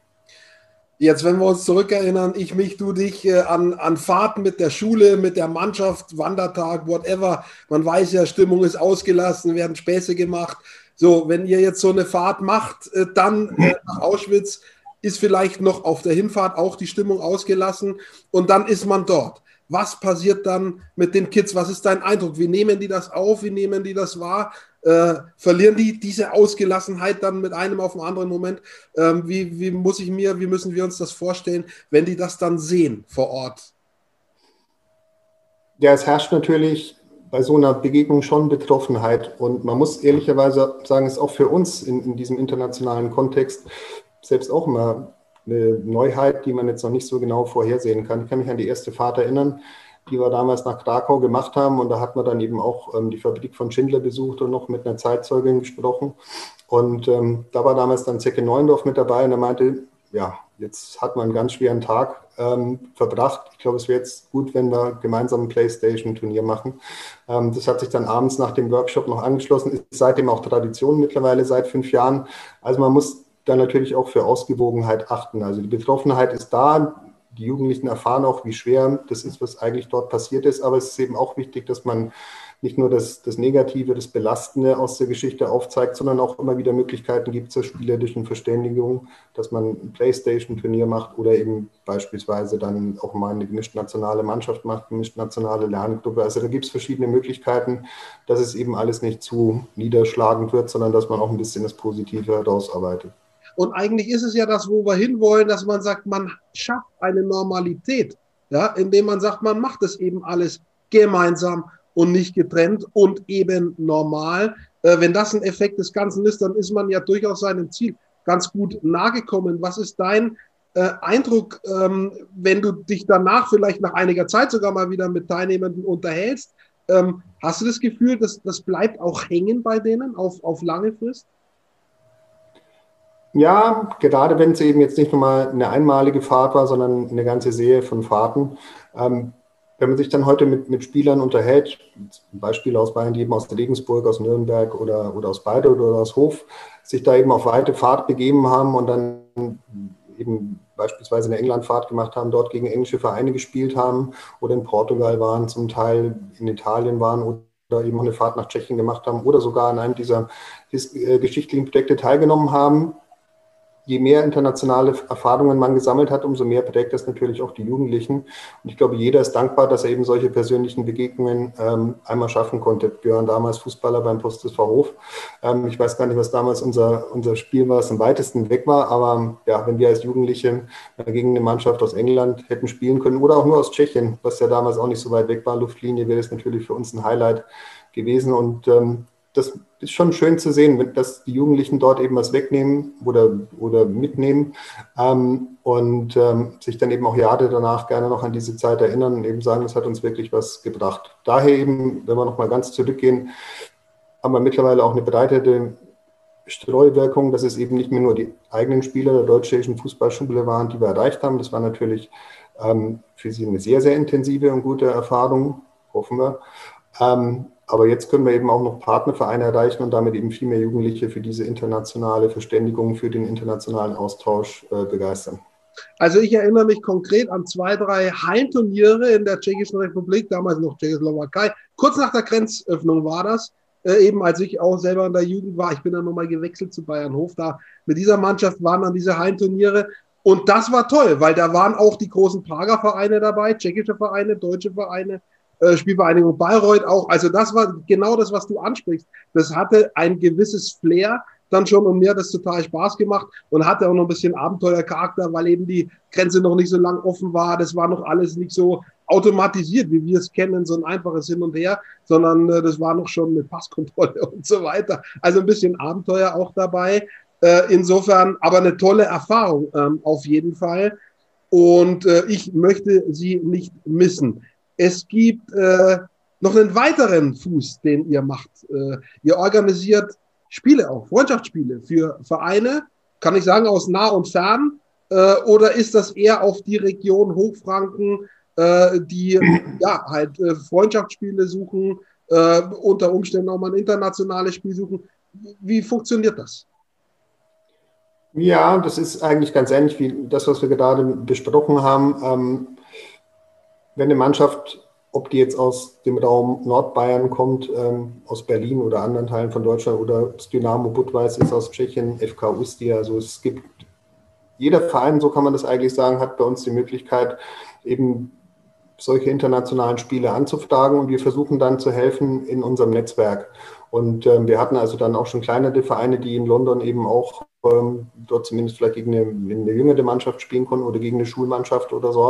Jetzt, wenn wir uns zurückerinnern, ich, mich, du, dich äh, an, an Fahrten mit der Schule, mit der Mannschaft, Wandertag, whatever. Man weiß ja, Stimmung ist ausgelassen, werden Späße gemacht. So, wenn ihr jetzt so eine Fahrt macht, äh, dann äh, nach Auschwitz, ist vielleicht noch auf der Hinfahrt auch die Stimmung ausgelassen und dann ist man dort. Was passiert dann mit den Kids? Was ist dein Eindruck? Wie nehmen die das auf? Wie nehmen die das wahr? Äh, verlieren die diese Ausgelassenheit dann mit einem auf den anderen Moment? Ähm, wie, wie muss ich mir, wie müssen wir uns das vorstellen, wenn die das dann sehen vor Ort? Ja, es herrscht natürlich bei so einer Begegnung schon Betroffenheit. Und man muss ehrlicherweise sagen, es ist auch für uns in, in diesem internationalen Kontext selbst auch immer eine Neuheit, die man jetzt noch nicht so genau vorhersehen kann. Ich kann mich an die erste Fahrt erinnern, die wir damals nach Krakau gemacht haben. Und da hat man dann eben auch ähm, die Fabrik von Schindler besucht und noch mit einer Zeitzeugin gesprochen. Und ähm, da war damals dann Zecke Neuendorf mit dabei und er meinte, ja, jetzt hat man einen ganz schweren Tag ähm, verbracht. Ich glaube, es wäre jetzt gut, wenn wir gemeinsam ein Playstation-Turnier machen. Ähm, das hat sich dann abends nach dem Workshop noch angeschlossen, ist seitdem auch Tradition mittlerweile seit fünf Jahren. Also man muss dann natürlich auch für Ausgewogenheit achten. Also die Betroffenheit ist da. Die Jugendlichen erfahren auch, wie schwer das ist, was eigentlich dort passiert ist. Aber es ist eben auch wichtig, dass man nicht nur das, das Negative, das Belastende aus der Geschichte aufzeigt, sondern auch immer wieder Möglichkeiten gibt zur spielerischen Verständigung, dass man ein Playstation-Turnier macht oder eben beispielsweise dann auch mal eine gemischt nationale Mannschaft macht, gemischt nationale Lerngruppe. Also da gibt es verschiedene Möglichkeiten, dass es eben alles nicht zu niederschlagend wird, sondern dass man auch ein bisschen das Positive herausarbeitet. Und eigentlich ist es ja das, wo wir hinwollen, dass man sagt, man schafft eine Normalität, ja, indem man sagt, man macht es eben alles gemeinsam und nicht getrennt und eben normal. Äh, wenn das ein Effekt des Ganzen ist, dann ist man ja durchaus seinem Ziel ganz gut nahe gekommen. Was ist dein äh, Eindruck, ähm, wenn du dich danach vielleicht nach einiger Zeit sogar mal wieder mit Teilnehmenden unterhältst, ähm, hast du das Gefühl, dass das bleibt auch hängen bei denen auf, auf lange Frist? Ja, gerade wenn es eben jetzt nicht nur mal eine einmalige Fahrt war, sondern eine ganze Serie von Fahrten. Ähm, wenn man sich dann heute mit, mit Spielern unterhält, Beispiele aus Bayern, die eben aus Regensburg, aus Nürnberg oder, oder aus Beide oder aus Hof, sich da eben auf weite Fahrt begeben haben und dann eben beispielsweise eine Englandfahrt gemacht haben, dort gegen englische Vereine gespielt haben oder in Portugal waren, zum Teil in Italien waren oder eben auch eine Fahrt nach Tschechien gemacht haben oder sogar an einem dieser äh, geschichtlichen Projekte teilgenommen haben, je mehr internationale Erfahrungen man gesammelt hat, umso mehr prägt das natürlich auch die Jugendlichen. Und ich glaube, jeder ist dankbar, dass er eben solche persönlichen Begegnungen ähm, einmal schaffen konnte. Björn damals Fußballer beim Post des Hof. Ähm, ich weiß gar nicht, was damals unser, unser Spiel war, das am weitesten weg war. Aber ja, wenn wir als Jugendliche gegen eine Mannschaft aus England hätten spielen können oder auch nur aus Tschechien, was ja damals auch nicht so weit weg war, Luftlinie, wäre das natürlich für uns ein Highlight gewesen. Und ähm, das ist schon schön zu sehen, dass die Jugendlichen dort eben was wegnehmen oder, oder mitnehmen ähm, und ähm, sich dann eben auch Jahre danach gerne noch an diese Zeit erinnern und eben sagen, das hat uns wirklich was gebracht. Daher eben, wenn wir nochmal ganz zurückgehen, haben wir mittlerweile auch eine breite Streuwirkung, dass es eben nicht mehr nur die eigenen Spieler der deutsch-tschechischen Fußballschule waren, die wir erreicht haben. Das war natürlich ähm, für sie eine sehr, sehr intensive und gute Erfahrung, hoffen wir. Aber jetzt können wir eben auch noch Partnervereine erreichen und damit eben viel mehr Jugendliche für diese internationale Verständigung, für den internationalen Austausch äh, begeistern. Also ich erinnere mich konkret an zwei, drei Hallenturniere in der Tschechischen Republik, damals noch Tschechoslowakei. Kurz nach der Grenzöffnung war das, äh, eben als ich auch selber in der Jugend war. Ich bin dann nochmal gewechselt zu Bayern Hof. Da mit dieser Mannschaft waren dann diese Hallenturniere. Und das war toll, weil da waren auch die großen Prager Vereine dabei, tschechische Vereine, deutsche Vereine, äh, Spielvereinigung Bayreuth auch. Also das war genau das, was du ansprichst. Das hatte ein gewisses Flair dann schon und mir hat das total Spaß gemacht und hatte auch noch ein bisschen Abenteuercharakter, weil eben die Grenze noch nicht so lang offen war. Das war noch alles nicht so automatisiert, wie wir es kennen, so ein einfaches Hin und Her, sondern äh, das war noch schon mit Passkontrolle und so weiter. Also ein bisschen Abenteuer auch dabei. Äh, insofern aber eine tolle Erfahrung ähm, auf jeden Fall. Und äh, ich möchte sie nicht missen. Es gibt äh, noch einen weiteren Fuß, den ihr macht. Äh, ihr organisiert Spiele auch, Freundschaftsspiele für Vereine, kann ich sagen, aus nah und fern. Äh, oder ist das eher auf die Region Hochfranken, äh, die ja halt äh, Freundschaftsspiele suchen, äh, unter Umständen auch mal ein internationales Spiel suchen? Wie funktioniert das? Ja, das ist eigentlich ganz ähnlich wie das, was wir gerade besprochen haben. Wenn eine Mannschaft, ob die jetzt aus dem Raum Nordbayern kommt, ähm, aus Berlin oder anderen Teilen von Deutschland oder das Dynamo Budweis ist aus Tschechien, FK Ustia, also es gibt jeder Verein, so kann man das eigentlich sagen, hat bei uns die Möglichkeit, eben solche internationalen Spiele anzufragen und wir versuchen dann zu helfen in unserem Netzwerk. Und ähm, wir hatten also dann auch schon kleinere Vereine, die in London eben auch ähm, dort zumindest vielleicht gegen eine, eine, jüngere Mannschaft spielen konnten oder gegen eine Schulmannschaft oder so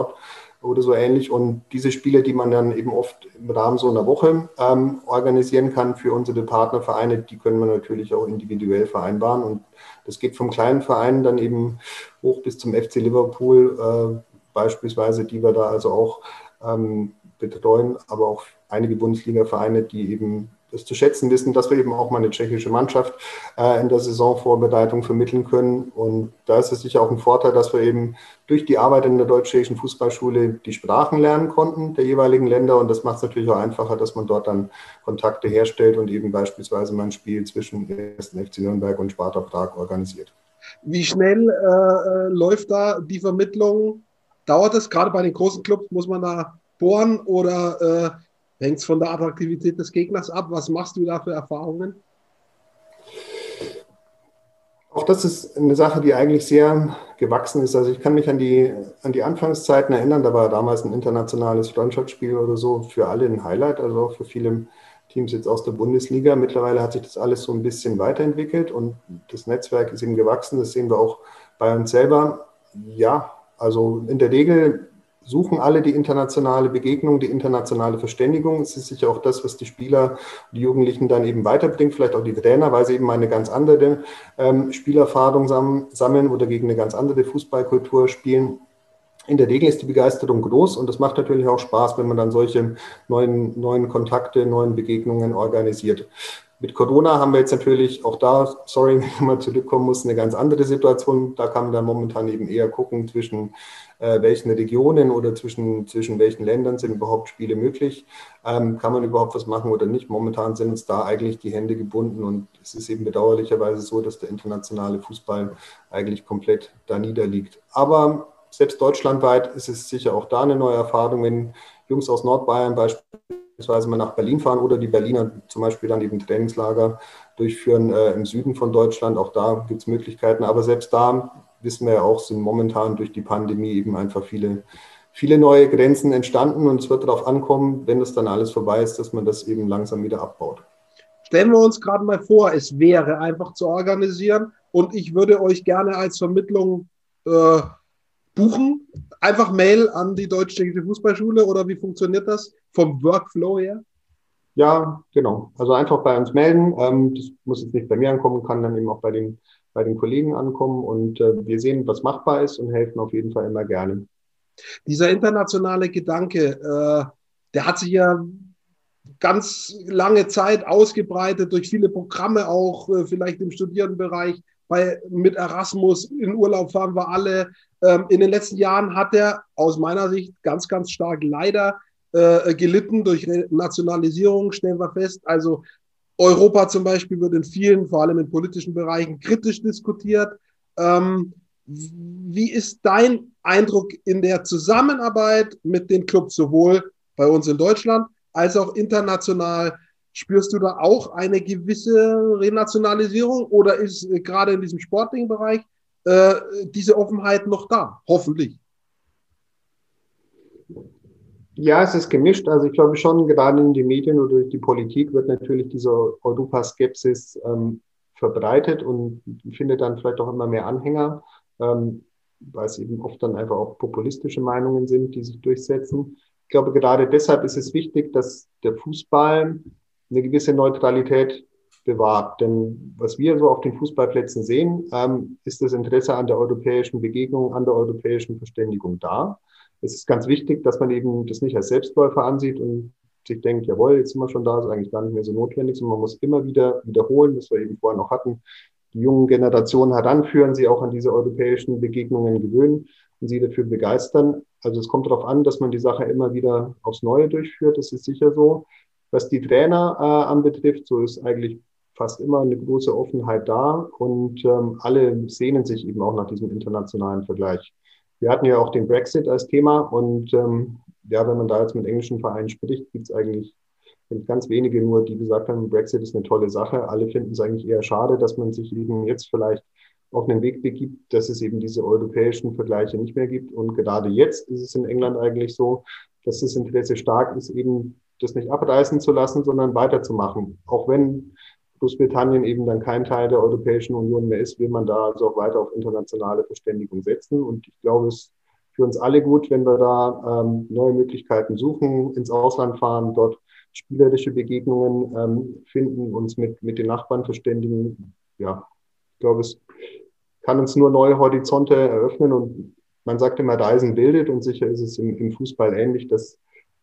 oder so ähnlich. Und diese Spiele, die man dann eben oft im Rahmen so einer Woche ähm, organisieren kann für unsere Partnervereine, die können wir natürlich auch individuell vereinbaren. Und das geht vom kleinen Verein dann eben hoch bis zum FC Liverpool äh, beispielsweise, die wir da also auch ähm, betreuen, aber auch einige Bundesliga-Vereine, die eben das zu schätzen wissen, dass wir eben auch mal eine tschechische Mannschaft äh, in der Saisonvorbereitung vermitteln können. Und da ist es sicher auch ein Vorteil, dass wir eben durch die Arbeit in der deutsch-tschechischen Fußballschule die Sprachen lernen konnten der jeweiligen Länder. Und das macht es natürlich auch einfacher, dass man dort dann Kontakte herstellt und eben beispielsweise mal ein Spiel zwischen dem 1. FC Nürnberg und Sparta Prag organisiert. Wie schnell äh, läuft da die Vermittlung? Dauert es gerade bei den großen Clubs? Muss man da bohren oder äh, Hängt es von der Attraktivität des Gegners ab? Was machst du da für Erfahrungen? Auch das ist eine Sache, die eigentlich sehr gewachsen ist. Also ich kann mich an die, an die Anfangszeiten erinnern, da war damals ein internationales Freundschaftsspiel oder so für alle ein Highlight, also auch für viele Teams jetzt aus der Bundesliga. Mittlerweile hat sich das alles so ein bisschen weiterentwickelt und das Netzwerk ist eben gewachsen. Das sehen wir auch bei uns selber. Ja, also in der Regel suchen alle die internationale Begegnung, die internationale Verständigung. Es ist sicher auch das, was die Spieler, die Jugendlichen dann eben weiterbringt, vielleicht auch die Trainer, weil sie eben eine ganz andere ähm, Spielerfahrung sammeln oder gegen eine ganz andere Fußballkultur spielen. In der Regel ist die Begeisterung groß und das macht natürlich auch Spaß, wenn man dann solche neuen, neuen Kontakte, neuen Begegnungen organisiert. Mit Corona haben wir jetzt natürlich auch da, sorry, wenn ich mal zurückkommen muss, eine ganz andere Situation. Da kann man dann momentan eben eher gucken, zwischen äh, welchen Regionen oder zwischen, zwischen welchen Ländern sind überhaupt Spiele möglich. Ähm, kann man überhaupt was machen oder nicht? Momentan sind uns da eigentlich die Hände gebunden und es ist eben bedauerlicherweise so, dass der internationale Fußball eigentlich komplett da niederliegt. Aber selbst deutschlandweit ist es sicher auch da eine neue Erfahrung, wenn Jungs aus Nordbayern beispielsweise beispielsweise mal nach Berlin fahren oder die Berliner zum Beispiel dann eben Trainingslager durchführen äh, im Süden von Deutschland. Auch da gibt es Möglichkeiten. Aber selbst da wissen wir ja auch, sind momentan durch die Pandemie eben einfach viele, viele neue Grenzen entstanden. Und es wird darauf ankommen, wenn das dann alles vorbei ist, dass man das eben langsam wieder abbaut. Stellen wir uns gerade mal vor, es wäre einfach zu organisieren und ich würde euch gerne als Vermittlung äh, buchen? Einfach Mail an die Deutsch-Tschechische Fußballschule oder wie funktioniert das vom Workflow her? Ja, genau. Also einfach bei uns melden. Ähm, das muss jetzt nicht bei mir ankommen, kann dann eben auch bei den, bei den Kollegen ankommen und äh, wir sehen, was machbar ist und helfen auf jeden Fall immer gerne. Dieser internationale Gedanke, äh, der hat sich ja ganz lange Zeit ausgebreitet durch viele Programme auch, äh, vielleicht im Studierendenbereich, bei, mit Erasmus in Urlaub fahren wir alle. Ähm, in den letzten Jahren hat er aus meiner Sicht ganz, ganz stark leider äh, gelitten durch Nationalisierung, stellen wir fest. Also Europa zum Beispiel wird in vielen, vor allem in politischen Bereichen, kritisch diskutiert. Ähm, wie ist dein Eindruck in der Zusammenarbeit mit den Clubs, sowohl bei uns in Deutschland als auch international? Spürst du da auch eine gewisse Renationalisierung oder ist äh, gerade in diesem sportlichen Bereich äh, diese Offenheit noch da? Hoffentlich. Ja, es ist gemischt. Also ich glaube schon, gerade in den Medien oder durch die Politik wird natürlich diese Europaskepsis ähm, verbreitet und findet dann vielleicht auch immer mehr Anhänger, ähm, weil es eben oft dann einfach auch populistische Meinungen sind, die sich durchsetzen. Ich glaube, gerade deshalb ist es wichtig, dass der Fußball eine gewisse Neutralität bewahrt. Denn was wir so auf den Fußballplätzen sehen, ähm, ist das Interesse an der europäischen Begegnung, an der europäischen Verständigung da. Es ist ganz wichtig, dass man eben das nicht als Selbstläufer ansieht und sich denkt, jawohl, jetzt sind wir schon da, ist eigentlich gar nicht mehr so notwendig, sondern man muss immer wieder wiederholen, was wir eben vorher noch hatten, die jungen Generationen heranführen, sie auch an diese europäischen Begegnungen gewöhnen und sie dafür begeistern. Also es kommt darauf an, dass man die Sache immer wieder aufs Neue durchführt, das ist sicher so. Was die Trainer äh, anbetrifft, so ist eigentlich fast immer eine große Offenheit da und ähm, alle sehnen sich eben auch nach diesem internationalen Vergleich. Wir hatten ja auch den Brexit als Thema und ähm, ja, wenn man da jetzt mit englischen Vereinen spricht, gibt es eigentlich ganz wenige nur, die gesagt haben, Brexit ist eine tolle Sache. Alle finden es eigentlich eher schade, dass man sich eben jetzt vielleicht auf einen Weg begibt, dass es eben diese europäischen Vergleiche nicht mehr gibt. Und gerade jetzt ist es in England eigentlich so, dass das Interesse stark ist, eben das nicht abreißen zu lassen, sondern weiterzumachen. Auch wenn Großbritannien eben dann kein Teil der Europäischen Union mehr ist, will man da also auch weiter auf internationale Verständigung setzen. Und ich glaube, es ist für uns alle gut, wenn wir da ähm, neue Möglichkeiten suchen, ins Ausland fahren, dort spielerische Begegnungen ähm, finden, uns mit, mit den Nachbarn verständigen. Ja, ich glaube, es kann uns nur neue Horizonte eröffnen und man sagt immer, Reisen bildet und sicher ist es im, im Fußball ähnlich, dass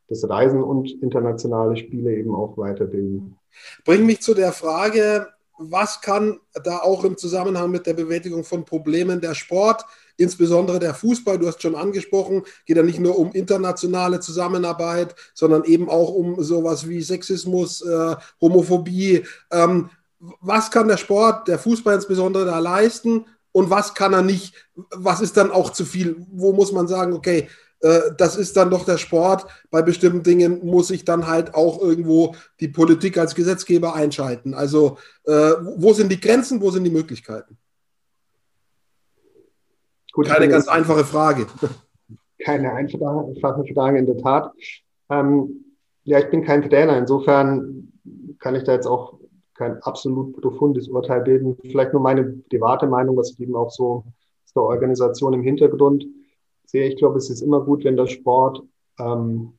das Reisen und internationale Spiele eben auch weiterbilden. Bringt mich zu der Frage, was kann da auch im Zusammenhang mit der Bewältigung von Problemen der Sport, insbesondere der Fußball, du hast schon angesprochen, geht ja nicht nur um internationale Zusammenarbeit, sondern eben auch um sowas wie Sexismus, äh, Homophobie. Ähm, was kann der Sport, der Fußball insbesondere da leisten und was kann er nicht? Was ist dann auch zu viel? Wo muss man sagen, okay, das ist dann doch der Sport. Bei bestimmten Dingen muss sich dann halt auch irgendwo die Politik als Gesetzgeber einschalten. Also äh, wo sind die Grenzen, wo sind die Möglichkeiten? Gut, Keine ganz einfache Frage. Keine einfache Frage, in der Tat. Ähm, ja, ich bin kein Trainer, insofern kann ich da jetzt auch kein absolut profundes Urteil bilden. Vielleicht nur meine private Meinung, was ich eben auch so aus der Organisation im Hintergrund sehe, ich glaube, es ist immer gut, wenn der Sport ähm,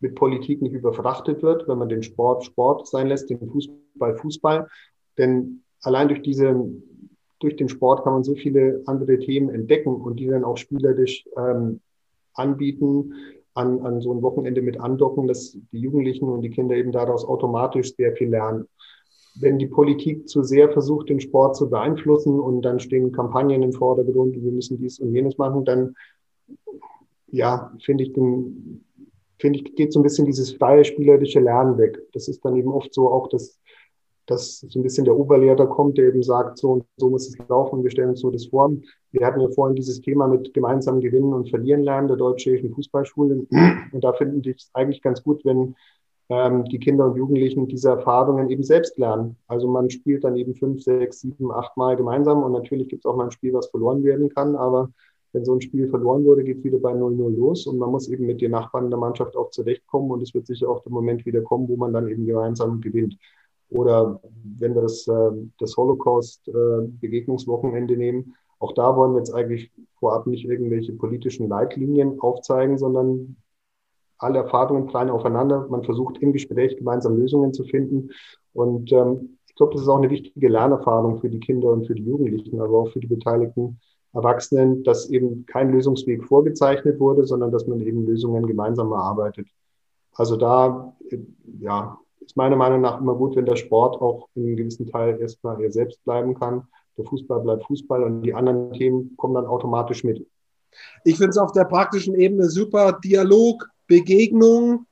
mit Politik nicht überfrachtet wird, wenn man den Sport Sport sein lässt, den Fußball Fußball. Denn allein durch diese, durch den Sport kann man so viele andere Themen entdecken und die dann auch spielerisch ähm, anbieten, an, an so ein Wochenende mit andocken, dass die Jugendlichen und die Kinder eben daraus automatisch sehr viel lernen. Wenn die Politik zu sehr versucht, den Sport zu beeinflussen und dann stehen Kampagnen im Vordergrund, wir müssen dies und jenes machen, dann ja, finde ich den, finde ich, geht so ein bisschen dieses freie spielerische Lernen weg. Das ist dann eben oft so auch, dass, dass so ein bisschen der Oberlehrer kommt, der eben sagt, so und so muss es laufen, wir stellen uns so das vor. Wir hatten ja vorhin dieses Thema mit gemeinsam gewinnen und verlieren lernen der deutschen Fußballschulen. Und da finde ich es eigentlich ganz gut, wenn ähm, die Kinder und Jugendlichen diese Erfahrungen eben selbst lernen. Also man spielt dann eben fünf, sechs, sieben, acht Mal gemeinsam und natürlich gibt es auch mal ein Spiel, was verloren werden kann, aber wenn so ein Spiel verloren wurde, geht wieder bei 0-0 los und man muss eben mit den Nachbarn der Mannschaft auch zurechtkommen und es wird sicher auch der Moment wieder kommen, wo man dann eben gemeinsam gewinnt. Oder wenn wir das, äh, das Holocaust-Begegnungswochenende äh, nehmen, auch da wollen wir jetzt eigentlich vorab nicht irgendwelche politischen Leitlinien aufzeigen, sondern alle Erfahrungen prallen aufeinander. Man versucht im Gespräch gemeinsam Lösungen zu finden. Und ähm, ich glaube, das ist auch eine wichtige Lernerfahrung für die Kinder und für die Jugendlichen, aber auch für die Beteiligten Erwachsenen, dass eben kein Lösungsweg vorgezeichnet wurde, sondern dass man eben Lösungen gemeinsam erarbeitet. Also da, ja, ist meiner Meinung nach immer gut, wenn der Sport auch in einem gewissen Teil erstmal er selbst bleiben kann. Der Fußball bleibt Fußball und die anderen Themen kommen dann automatisch mit. Ich finde es auf der praktischen Ebene super. Dialog, Begegnung,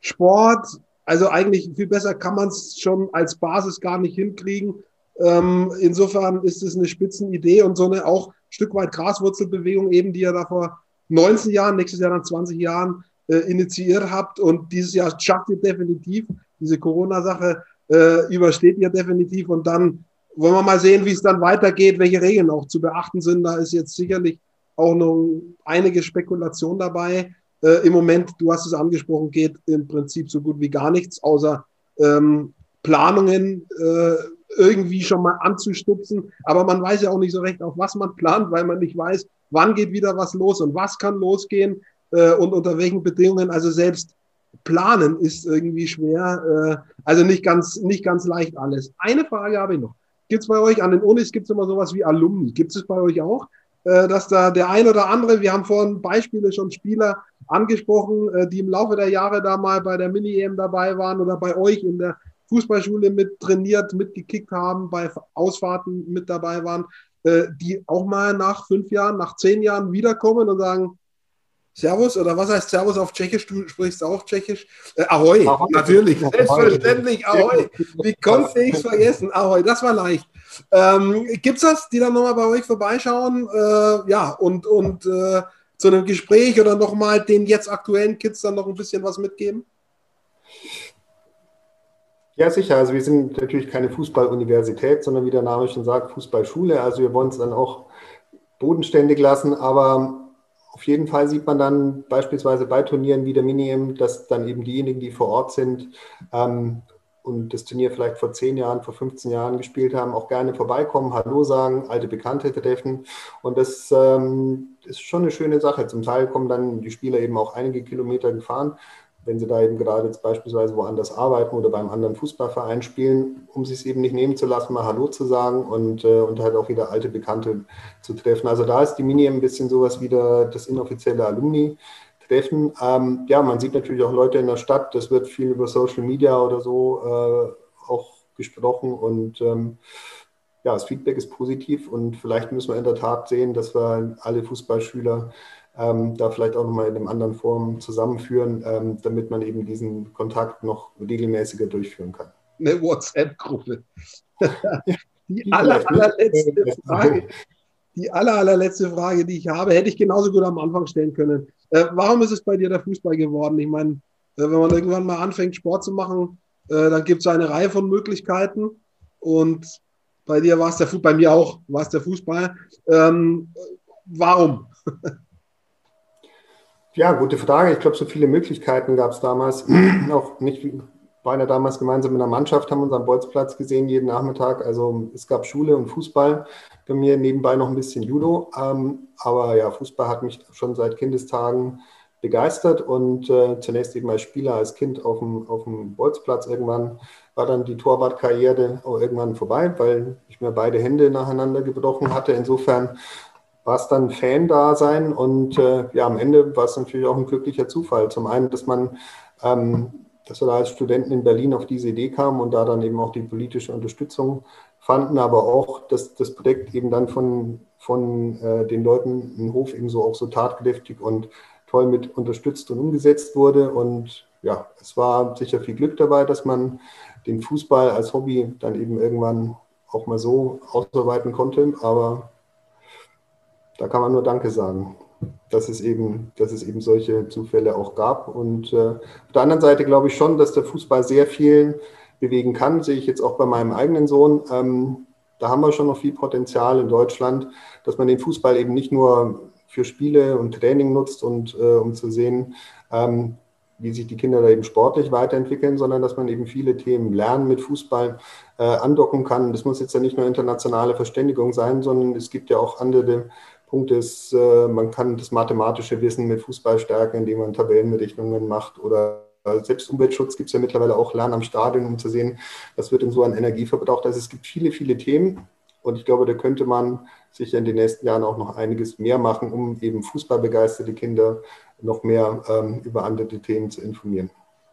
Sport. Also eigentlich viel besser kann man es schon als Basis gar nicht hinkriegen. Ähm, insofern ist es eine Spitzenidee und so eine auch Stück weit Graswurzelbewegung eben, die ihr da vor 19 Jahren, nächstes Jahr dann 20 Jahren äh, initiiert habt und dieses Jahr schafft ihr definitiv. Diese Corona-Sache äh, übersteht ihr definitiv und dann wollen wir mal sehen, wie es dann weitergeht, welche Regeln auch zu beachten sind. Da ist jetzt sicherlich auch noch einige Spekulation dabei. Äh, Im Moment, du hast es angesprochen, geht im Prinzip so gut wie gar nichts, außer ähm, Planungen äh, irgendwie schon mal anzustupsen. Aber man weiß ja auch nicht so recht, auf was man plant, weil man nicht weiß, wann geht wieder was los und was kann losgehen äh, und unter welchen Bedingungen. Also selbst planen ist irgendwie schwer. Äh, also nicht ganz, nicht ganz leicht alles. Eine Frage habe ich noch. Gibt es bei euch an den Unis, gibt es immer sowas wie Alumni? Gibt es bei euch auch? Äh, dass da der ein oder andere, wir haben vorhin Beispiele schon Spieler angesprochen, äh, die im Laufe der Jahre da mal bei der Mini-EM dabei waren oder bei euch in der Fußballschule mit trainiert, mitgekickt haben, bei Ausfahrten mit dabei waren, äh, die auch mal nach fünf Jahren, nach zehn Jahren wiederkommen und sagen, Servus oder was heißt Servus auf Tschechisch? Du sprichst auch Tschechisch. Äh, Ahoi, Ahoi, natürlich, selbstverständlich, Ahoi. Wie konnte ich es vergessen? Ahoi, das war leicht. Ähm, Gibt es das, die dann nochmal bei euch vorbeischauen? Äh, ja, und, und äh, zu einem Gespräch oder nochmal den jetzt aktuellen Kids dann noch ein bisschen was mitgeben? Ja, sicher. Also wir sind natürlich keine Fußballuniversität, sondern wie der Name schon sagt, Fußballschule. Also wir wollen es dann auch bodenständig lassen, aber auf jeden Fall sieht man dann beispielsweise bei Turnieren wie der Mini-M, dass dann eben diejenigen, die vor Ort sind ähm, und das Turnier vielleicht vor zehn Jahren, vor 15 Jahren gespielt haben, auch gerne vorbeikommen, Hallo sagen, alte Bekannte treffen. Und das ähm, ist schon eine schöne Sache. Zum Teil kommen dann die Spieler eben auch einige Kilometer gefahren wenn sie da eben gerade jetzt beispielsweise woanders arbeiten oder beim anderen Fußballverein spielen, um sich es eben nicht nehmen zu lassen, mal Hallo zu sagen und, äh, und halt auch wieder alte Bekannte zu treffen. Also da ist die Mini ein bisschen sowas wie das inoffizielle Alumni-Treffen. Ähm, ja, man sieht natürlich auch Leute in der Stadt, das wird viel über Social Media oder so äh, auch gesprochen und ähm, ja, das Feedback ist positiv und vielleicht müssen wir in der Tat sehen, dass wir alle Fußballschüler ähm, da vielleicht auch nochmal in einem anderen Form zusammenführen, ähm, damit man eben diesen Kontakt noch regelmäßiger durchführen kann. Eine WhatsApp-Gruppe. die aller, allerletzte Frage. Die aller, allerletzte Frage, die ich habe, hätte ich genauso gut am Anfang stellen können. Äh, warum ist es bei dir der Fußball geworden? Ich meine, äh, wenn man irgendwann mal anfängt, Sport zu machen, äh, dann gibt es eine Reihe von Möglichkeiten. Und bei dir war es der Fußball, bei mir auch war es der Fußball. Ähm, warum? Ja, gute Frage. Ich glaube, so viele Möglichkeiten gab es damals auch nicht ja damals gemeinsam in der Mannschaft, haben unseren Bolzplatz gesehen jeden Nachmittag. Also es gab Schule und Fußball. Bei mir nebenbei noch ein bisschen Judo. Ähm, aber ja, Fußball hat mich schon seit Kindestagen begeistert und äh, zunächst eben als Spieler, als Kind auf dem, auf dem Bolzplatz. Irgendwann war dann die Torwartkarriere auch irgendwann vorbei, weil ich mir beide Hände nacheinander gebrochen hatte. Insofern war es dann Fan-Dasein und äh, ja, am Ende war es natürlich auch ein glücklicher Zufall. Zum einen, dass man ähm, dass wir da als Studenten in Berlin auf diese Idee kamen und da dann eben auch die politische Unterstützung fanden, aber auch, dass das Projekt eben dann von, von äh, den Leuten im Hof eben so auch so tatkräftig und toll mit unterstützt und umgesetzt wurde. Und ja, es war sicher viel Glück dabei, dass man den Fußball als Hobby dann eben irgendwann auch mal so ausarbeiten konnte. Aber da kann man nur Danke sagen dass es eben, dass es eben solche Zufälle auch gab. Und äh, auf der anderen Seite glaube ich schon, dass der Fußball sehr viel bewegen kann. Sehe ich jetzt auch bei meinem eigenen Sohn. Ähm, da haben wir schon noch viel Potenzial in Deutschland, dass man den Fußball eben nicht nur für Spiele und Training nutzt und äh, um zu sehen, ähm, wie sich die Kinder da eben sportlich weiterentwickeln, sondern dass man eben viele Themen lernen mit Fußball äh, andocken kann. Das muss jetzt ja nicht nur internationale Verständigung sein, sondern es gibt ja auch andere Punkt ist, äh, man kann das mathematische Wissen mit Fußball stärken, indem man Tabellenberechnungen macht oder selbst Umweltschutz gibt es ja mittlerweile auch Lernen am Stadion, um zu sehen, was wird denn so an Energie verbraucht. Also es gibt viele, viele Themen und ich glaube, da könnte man sicher in den nächsten Jahren auch noch einiges mehr machen, um eben fußballbegeisterte Kinder noch mehr ähm, über andere Themen zu informieren.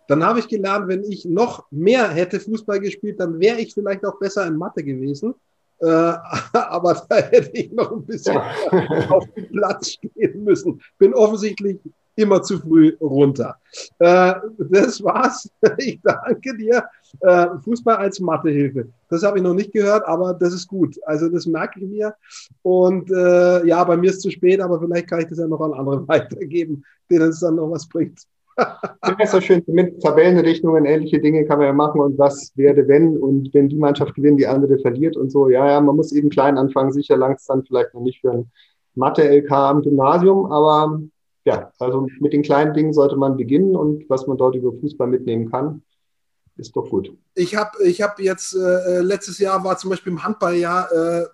Dann habe ich gelernt, wenn ich noch mehr hätte Fußball gespielt, dann wäre ich vielleicht auch besser in Mathe gewesen. Äh, aber da hätte ich noch ein bisschen auf den Platz stehen müssen. Bin offensichtlich immer zu früh runter. Äh, das war's. Ich danke dir. Äh, Fußball als Mathehilfe. Das habe ich noch nicht gehört, aber das ist gut. Also das merke ich mir. Und ja, bei mir ist es zu spät, aber vielleicht kann ich das ja noch an andere weitergeben, denen es dann noch was bringt. Das ist so schön, mit Tabellenrichtungen, ähnliche Dinge kann man ja machen und was werde, wenn und wenn die Mannschaft gewinnt, die andere verliert und so. Ja, ja, man muss eben klein anfangen, sicher langt es dann vielleicht noch nicht für ein Mathe-LK am Gymnasium, aber ja, also mit den kleinen Dingen sollte man beginnen und was man dort über Fußball mitnehmen kann, ist doch gut. Ich habe ich hab jetzt, äh, letztes Jahr war zum Beispiel im Handballjahr äh,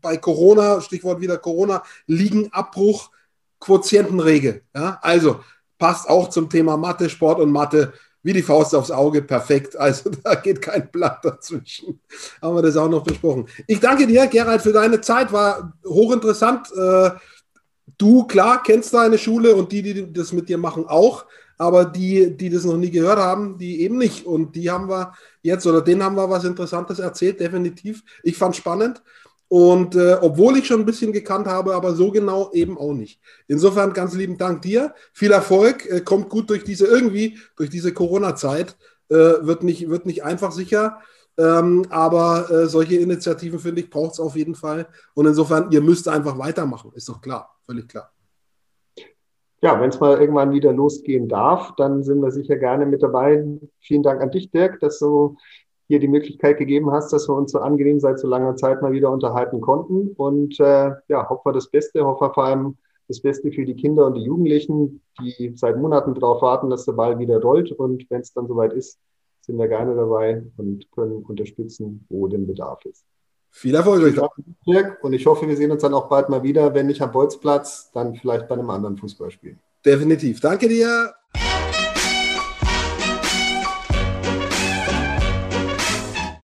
bei Corona, Stichwort wieder Corona, Liegenabbruch, Quotientenregel. Ja? Also passt auch zum Thema Mathe, Sport und Mathe wie die Faust aufs Auge, perfekt. Also da geht kein Blatt dazwischen. Haben wir das auch noch besprochen. Ich danke dir, Gerald, für deine Zeit. War hochinteressant. Äh, du, klar, kennst deine Schule und die, die das mit dir machen, auch. Aber die, die das noch nie gehört haben, die eben nicht. Und die haben wir jetzt, oder denen haben wir was Interessantes erzählt, definitiv. Ich fand spannend. Und äh, obwohl ich schon ein bisschen gekannt habe, aber so genau eben auch nicht. Insofern ganz lieben Dank dir. Viel Erfolg. Äh, kommt gut durch diese irgendwie, durch diese Corona-Zeit. Äh, wird, nicht, wird nicht einfach sicher. Ähm, aber äh, solche Initiativen, finde ich, braucht es auf jeden Fall. Und insofern, ihr müsst einfach weitermachen. Ist doch klar. Völlig klar. Ja, wenn es mal irgendwann wieder losgehen darf, dann sind wir sicher gerne mit dabei. Vielen Dank an dich, Dirk, dass du hier die Möglichkeit gegeben hast, dass wir uns so angenehm seit so langer Zeit mal wieder unterhalten konnten. Und äh, ja, hoffen wir das Beste, hoffen wir vor allem das Beste für die Kinder und die Jugendlichen, die seit Monaten darauf warten, dass der Ball wieder rollt. Und wenn es dann soweit ist, sind wir gerne dabei und können unterstützen, wo denn Bedarf ist. Viel Erfolg euch. Und ich hoffe, wir sehen uns dann auch bald mal wieder, wenn nicht am Bolzplatz, dann vielleicht bei einem anderen Fußballspiel. Definitiv. Danke dir.